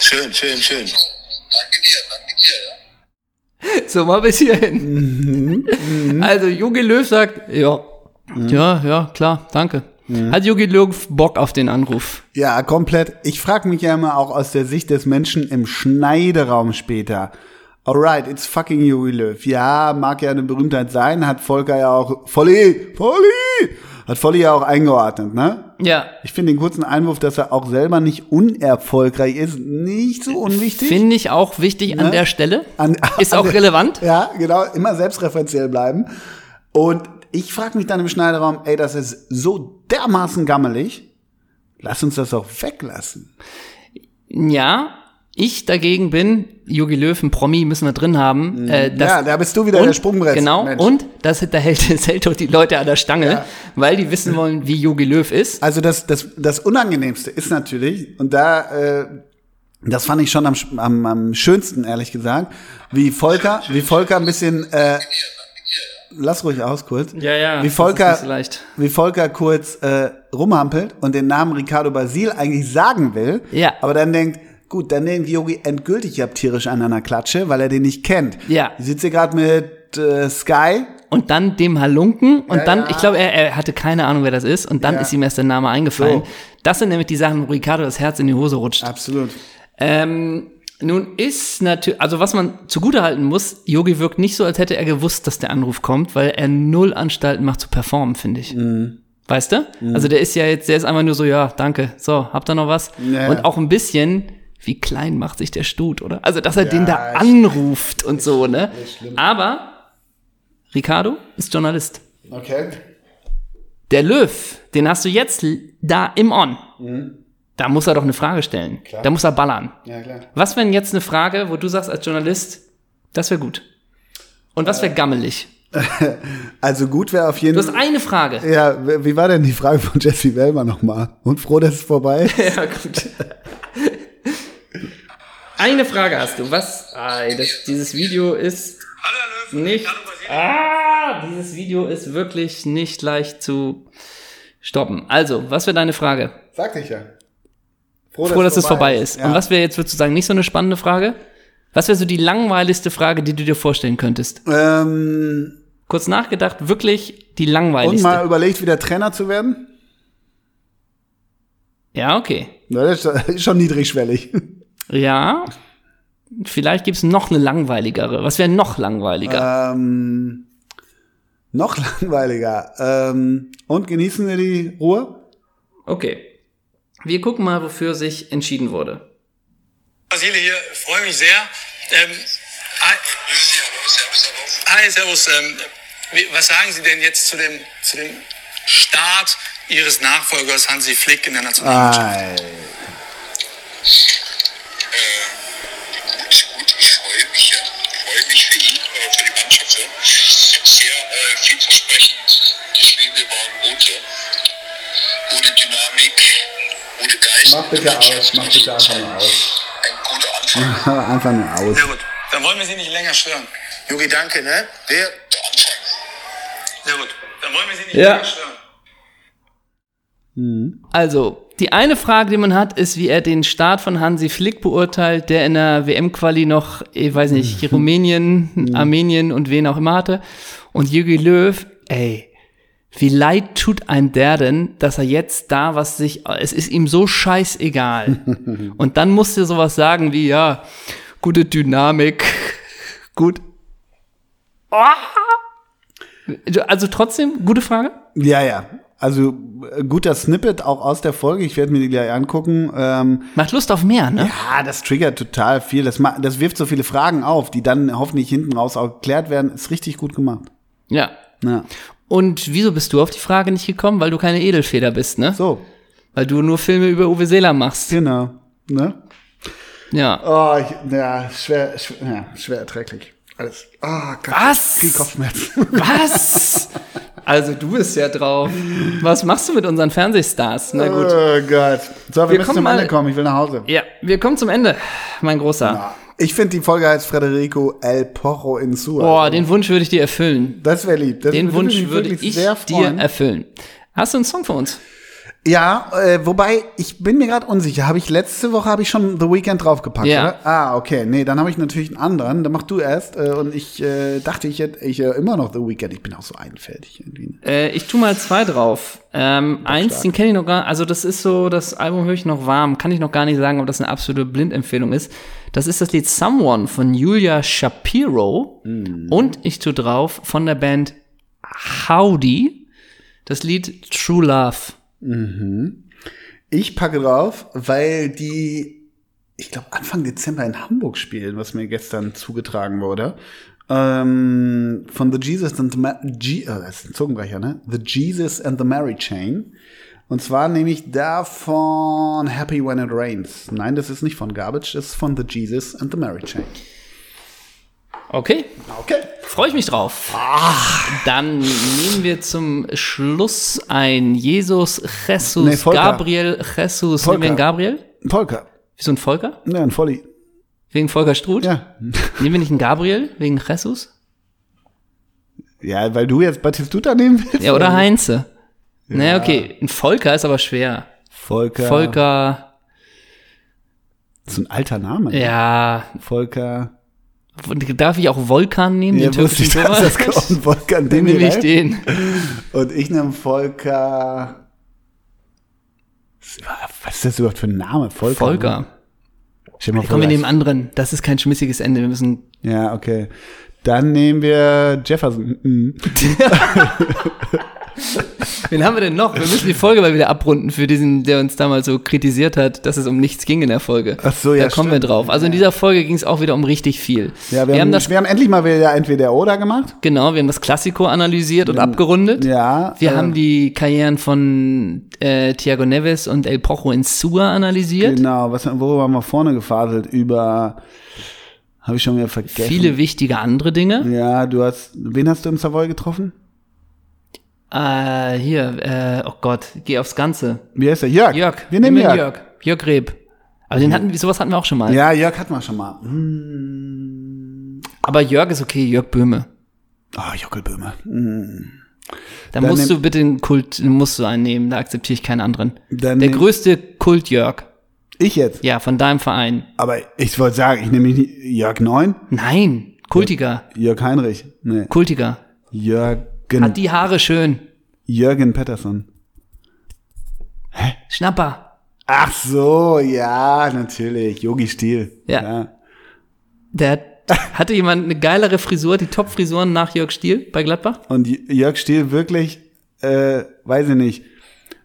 Schön, schön, schön. Danke dir, danke dir, ja. So, mal bis hierhin. Also, Jogi Löw sagt, ja, ja, ja, klar, danke. Hat Jogi Löw Bock auf den Anruf? Ja, komplett. Ich frage mich ja immer auch aus der Sicht des Menschen im Schneideraum später. Alright, it's fucking Joey Löw. Ja, mag ja eine Berühmtheit sein, hat Volker ja auch, Volli, Volli, hat Volli ja auch eingeordnet, ne? Ja, Ich finde den kurzen Einwurf, dass er auch selber nicht unerfolgreich ist, nicht so unwichtig. finde ich auch wichtig an Ne? der Stelle. An- Ist an auch der- relevant. Ja, genau, immer selbstreferenziell bleiben. Und ich frage mich dann im Schneideraum, ey, das ist so dermaßen gammelig, lass uns das auch weglassen. Ja, ich dagegen bin, Jogi Löw, ein Promi müssen wir drin haben. Äh, das, Mhm. ja, da bist du wieder und, der Sprungbrett. Genau, Mensch. und das, da hält, das hält doch die Leute an der Stange, Ja. weil die wissen wollen, wie Jogi Löw ist. Also das, das, das Unangenehmste ist natürlich, und da, äh, das fand ich schon am, am, am schönsten, ehrlich gesagt, wie Volker, wie Volker ein bisschen, äh, lass ruhig aus kurz. Ja, ja, Wie Volker, wie Volker kurz äh, rumhampelt und den Namen Ricardo Basil eigentlich sagen will, Ja. aber dann denkt, gut, dann denkt Yogi endgültig, ich hab tierisch an einer Klatsche, weil er den nicht kennt. Ja. Ich sitze gerade mit äh, Sky, Und dann dem Halunken und Ja, dann, ja. ich glaube, er, er hatte keine Ahnung, wer das ist und dann Ja. ist ihm erst der Name eingefallen. So. Das sind nämlich die Sachen, wo Ricardo das Herz in die Hose rutscht. absolut. Ähm, nun ist natürlich, also was man zugutehalten muss, Yogi wirkt nicht so, als hätte er gewusst, dass der Anruf kommt, weil er null Anstalten macht zu performen, finde ich. Mhm. Weißt du? Also der ist ja jetzt, der ist einfach nur so, ja, danke, so, habt ihr noch was? Ja. Und auch ein bisschen, wie klein macht sich der Stut, oder? Also, dass er den da anruft und so, ne? Aber Ricardo ist Journalist. Okay. Der Löw, den hast du jetzt da im On. Mhm. Da muss er doch eine Frage stellen. Da muss er ballern. Ja, klar. Was wäre denn jetzt eine Frage, wo du sagst als Journalist, das wäre gut? Und was wäre gammelig? Also gut wäre auf jeden Du hast eine Frage. Ja, wie war denn die Frage von Jesse Wellmer nochmal? Und froh, dass es vorbei ist? Ja, gut. Eine Frage hast du. Was? Ei, das, dieses Video ist nicht. Ah, dieses Video ist wirklich nicht leicht zu stoppen. Also, was wäre deine Frage? Sagte ich ja. Froh, dass es vorbei ist. Ja. Und was wäre jetzt, würdest du sagen, nicht so eine spannende Frage? Was wäre so die langweiligste Frage, die du dir vorstellen könntest? Ähm, Kurz nachgedacht, wirklich die und langweiligste. mal überlegt, wieder Trainer zu werden? ja, okay. Das ist ist schon niedrigschwellig. Ja. Vielleicht gibt's noch eine langweiligere. Was wäre noch langweiliger? ähm, noch langweiliger. Ähm, und genießen wir die Ruhe? Okay. Wir gucken mal, wofür sich entschieden wurde. Basile hier, freue mich sehr. Ähm, hi, hi, Servus. Ähm, was sagen Sie denn jetzt zu dem, zu dem Start Ihres Nachfolgers Hansi Flick in der Nationalmannschaft? Ei. Gut, gut, ich freue mich, ja. Ich freue mich für ihn, für die Mannschaft. Ja. Sehr vielversprechend. Die Spiele waren gut. Ja. Gute Dynamik, gute Geist. Mach bitte aus, mach bitte einfach mal aus. Ein guter Anfang. Einfach nur aus. Sehr gut. Dann wollen wir Sie nicht länger stören. Jogi, danke, ne? Wer? Der. Sehr gut. Dann wollen wir Sie nicht Ja. länger stören. Also, die eine Frage, die man hat, ist, wie er den Start von Hansi Flick beurteilt, der in der WM-Quali noch, ich weiß nicht, Rumänien, Armenien und wen auch immer hatte. Und Jürgen Löw, ey, wie leid tut ein der denn, dass er jetzt da was sich, es ist ihm so scheißegal. und dann musst du sowas sagen wie, ja, gute Dynamik, gut. Also trotzdem, gute Frage. Ja, ja. Also äh, guter Snippet auch aus der Folge. Ich werde mir die gleich angucken. Ähm, Macht Lust auf mehr, ne? ja, das triggert total viel. Das, das wirft so viele Fragen auf, die dann hoffentlich hinten raus auch geklärt werden. Ist richtig gut gemacht. Ja. Ja. Und wieso bist du auf die Frage nicht gekommen? Weil du keine Edelfeder bist, ne? So, Weil du nur Filme über Uwe Seeler machst. genau. Ne? Ja. Oh, ich, ja, schwer, schwer, ja, schwer erträglich. Alles. Ah, Gott. Was? Viel Kopfschmerzen. Was? Also du bist ja drauf. Was machst du mit unseren Fernsehstars? Na gut. Oh Gott. So, wir, Wir müssen kommen zum mal- Ende kommen. Ich will nach Hause. Ja, wir kommen zum Ende, mein Großer. Ich finde, die Folge heißt Federico El Porro in Sua. Boah, den Wunsch würde ich dir erfüllen. das wäre lieb. Das Den Wunsch würde ich dir erfüllen. Hast du einen Song für uns? Ja, äh, wobei ich bin mir gerade unsicher. Habe ich letzte Woche habe ich schon The Weeknd draufgepackt, Ja. oder? Ah, okay. Nee, dann habe ich natürlich einen anderen. Dann mach du erst. Äh, und ich äh, dachte, ich hätte ich, äh, immer noch The Weeknd. Ich bin auch so einfältig irgendwie. Äh, ich tu mal zwei drauf. Ähm, eins, den kenne ich noch gar also das ist so, das Album höre ich noch warm. Kann ich noch gar nicht sagen, ob das eine absolute Blindempfehlung ist. Das ist das Lied Someone von Julia Shapiro. Und ich tu drauf von der Band Howdy das Lied True Love. Ich packe drauf, weil die, ich glaube, Anfang Dezember in Hamburg spielen, was mir gestern zugetragen wurde. Ähm, von The Jesus and the Ma G äh, das ist ein Zungenbrecher, ne? The Jesus and the Mary Chain. Und zwar nehme ich da von Happy When It Rains. Nein, das ist nicht von Garbage, das ist von The Jesus and the Mary Chain. Okay, Okay. freue ich mich drauf. Dann nehmen wir zum Schluss ein Jesus Jesus Nee, Volker. Gabriel Jesus. Nehmen wir einen Gabriel? Polka. Wieso ein Volker? Ja, ein Volli. Wegen Volker Struth? Ja. Nehmen wir nicht einen Gabriel wegen Jesus? Ja, weil du jetzt Batistuta nehmen willst? Ja, oder Heinze. Naja, okay. Ein Volker ist aber schwer. Volker. Volker, Das ist ein alter Name. ja. Volker. Darf ich auch Volkan nehmen, Ja, den wusste ich, türkischen dass das Torwart? kommt. Volker Dann nehme ich den. Und ich nehme Volker. Was ist das überhaupt für ein Name? Volker. Volker. Stell dir mal vor, Kommen wir nehmen anderen. Das ist kein schmissiges Ende. Wir müssen. Ja, okay. Dann nehmen wir Jefferson. Wen haben wir denn noch? Wir müssen die Folge mal wieder abrunden für diesen, der uns damals so kritisiert hat, dass es um nichts ging in der Folge. Ach so, ja, Da kommen wir stimmt. drauf. Also in dieser Folge ging es auch wieder um richtig viel. Ja, wir, haben, das, wir haben endlich mal wieder entweder oder gemacht. genau, wir haben das Klassiko analysiert und abgerundet. Ja. Wir äh, haben die Karrieren von äh, Thiago Neves und El Pocho in Sua analysiert. Genau, was, worüber haben wir vorne gefaselt? Über. Habe ich schon wieder vergessen. Viele wichtige andere Dinge. Ja, du hast. Wen hast du im Savoy getroffen? Äh, hier, äh, oh Gott, geh aufs Ganze. Wie heißt der? Jörg. Jörg. Wir nehmen Jörg. Jörg. Jörg Reb. Aber den hatten, wir- sowas hatten wir auch schon mal. Ja, Jörg hatten wir schon mal. Hm. Aber Jörg ist okay, Jörg Böhme. Oh, Jockelböhme. Hm. Da Dann musst du bitte den Kult, musst du einnehmen, da akzeptiere ich keinen anderen. Der größte Kult Jörg. Ich jetzt. Ja, von deinem Verein. Aber ich wollte sagen, ich nehme nicht Jörg Neun, Nein, Kultiger. Jörg Heinrich. Nee. Kultiger. Jürgen, Hat die Haare schön. Jürgen Pettersson. Schnapper. Ach so, ja, natürlich. Yogi Stiel. Ja. Der hat, hatte jemand eine geilere Frisur, die Top-Frisuren nach Jörg Stiel bei Gladbach? Und Jörg Stiel wirklich, äh, weiß ich nicht,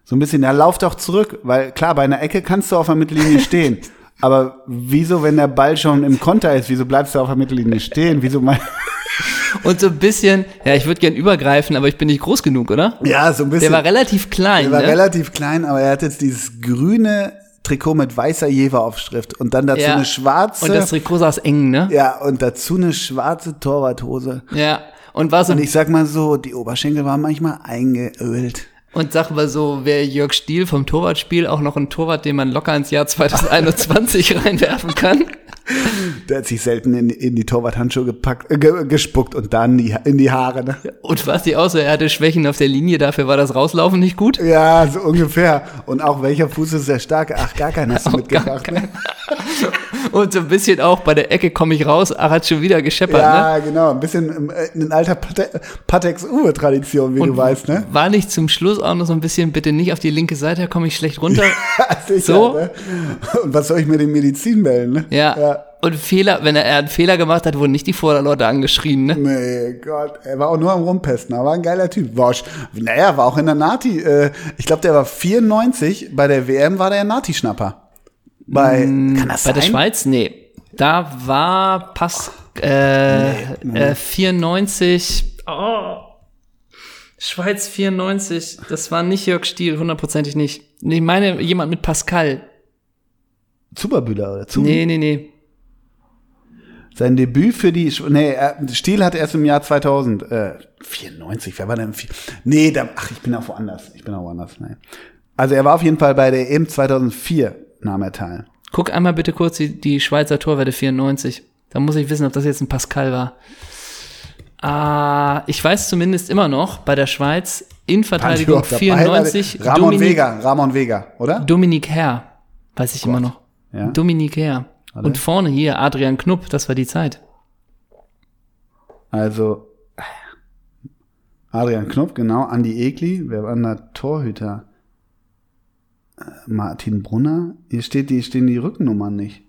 so ein bisschen, er lauft doch zurück, weil klar, bei einer Ecke kannst du auf der Mittellinie stehen. Aber wieso, wenn der Ball schon im Konter ist, wieso bleibst du auf der Mittellinie stehen? Wieso mal? Und so ein bisschen, ja, ich würde gern übergreifen, aber ich bin nicht groß genug, oder? Ja, so ein bisschen. Der war relativ klein, Der war ne? relativ klein, aber er hat jetzt dieses grüne Trikot mit weißer Jever-Aufschrift und dann dazu ja. eine schwarze. Und das Trikot saß eng, ne? ja, und dazu eine schwarze Torwarthose. Ja. Und war so, Und ich sag mal so, die Oberschenkel waren manchmal eingeölt. und sag mal so, wäre Jörg Stiel vom Torwartspiel auch noch ein Torwart, den man locker ins Jahr 2021 reinwerfen kann? Der hat sich selten in, in die Torwarthandschuhe gepackt, äh, ge, gespuckt und dann die, in die Haare. Ne? Und was die außer er hatte Schwächen auf der Linie, dafür war das Rauslaufen nicht gut. Ja, so ungefähr. Und auch welcher Fuß ist der starke? Ach, gar keinen hast du mitgebracht. Ne? Und so ein bisschen auch bei der Ecke komme ich raus, ach, hat schon wieder gescheppert, ne? Ja, genau. Ein bisschen äh, in alter Pate- Patex-Uwe-Tradition, wie du weißt, ne? War nicht zum Schluss auch noch so ein bisschen, bitte nicht auf die linke Seite, da komme ich schlecht runter. Sicher, So? Ne? Und was soll ich mit dem Medizin melden, ne? Ja. ja. Und Fehler, wenn er, er einen Fehler gemacht hat, wurden nicht die Vorderleute angeschrien, ne? Nee, Gott, er war auch nur am Rumpesten, aber war ein geiler Typ. War, naja, war auch in der Nati. Äh, ich glaube, der war 94, bei der WM war der Nati-Schnapper. Bei, kann das Bei der sein? Schweiz? Nee. Da war Pass, äh, Äh, 94, oh. Schweiz 94, das war nicht Jörg Stiel, hundertprozentig nicht. Nee, Ich meine, jemand mit Pascal. Zuberbühler oder Zuber? Nee, nee, nee. Sein Debüt für die, nee, er, Stiel hatte erst im Jahr 2000, äh, 94, wer war denn? Nee, da, ach, ich bin auch woanders, ich bin auch woanders, nein. Also er war auf jeden Fall bei der EM 2004, nahm er teil. Guck einmal bitte kurz die, die Schweizer Torwerte 94. Da muss ich wissen, ob das jetzt ein Pascal war. Ah, ich weiß zumindest immer noch, bei der Schweiz ich auch dabei, 94, Ramon Dominik, Vega, Ramon Vega, oder? Dominik Herr. Weiß ich immer noch. Ja. Dominik Herr. Und vorne hier Adrian Knupp, das war die Zeit. Also Adrian Knopf, genau, Andi Egli, wer war denn da Torhüter? Martin Brunner, hier steht die, stehen die Rückennummern nicht.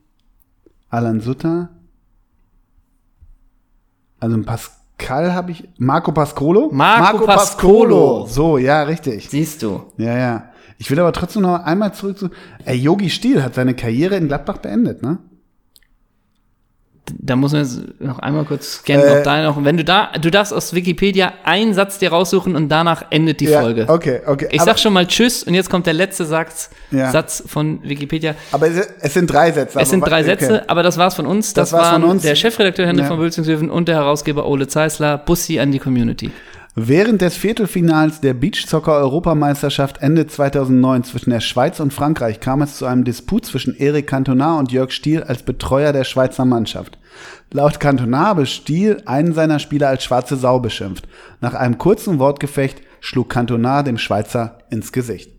Alan Sutter. Also ein Pascal habe ich. Marco Pascolo? Marco Pascolo. So, ja, richtig. Siehst du. Ja, ja. Ich will aber trotzdem noch einmal zurück zu. Ey, Yogi Stiel hat seine Karriere in Gladbach beendet, ne? Da muss man jetzt noch einmal kurz scannen, Äh, ob da noch, wenn du da, du darfst aus Wikipedia einen Satz dir raussuchen und danach endet die Ja, Folge. okay, okay. Ich sag schon mal Tschüss und jetzt kommt der letzte Satz, Ja. Satz von Wikipedia. Aber es, es sind drei Sätze. Es sind drei okay. Sätze, aber das war's von uns. Das, Das war's waren von uns. der Chefredakteur Henrik Ja. von Bülzingshöfen und der Herausgeber Ole Zeisler. Bussi an die Community. Während des Viertelfinals der Beachsoccer-Europameisterschaft Ende 2009 zwischen der Schweiz und Frankreich kam es zu einem Disput zwischen Eric Cantona und Jörg Stiel als Betreuer der Schweizer Mannschaft. Laut Cantona habe Stiel einen seiner Spieler als schwarze Sau beschimpft. Nach einem kurzen Wortgefecht schlug Cantona dem Schweizer ins Gesicht.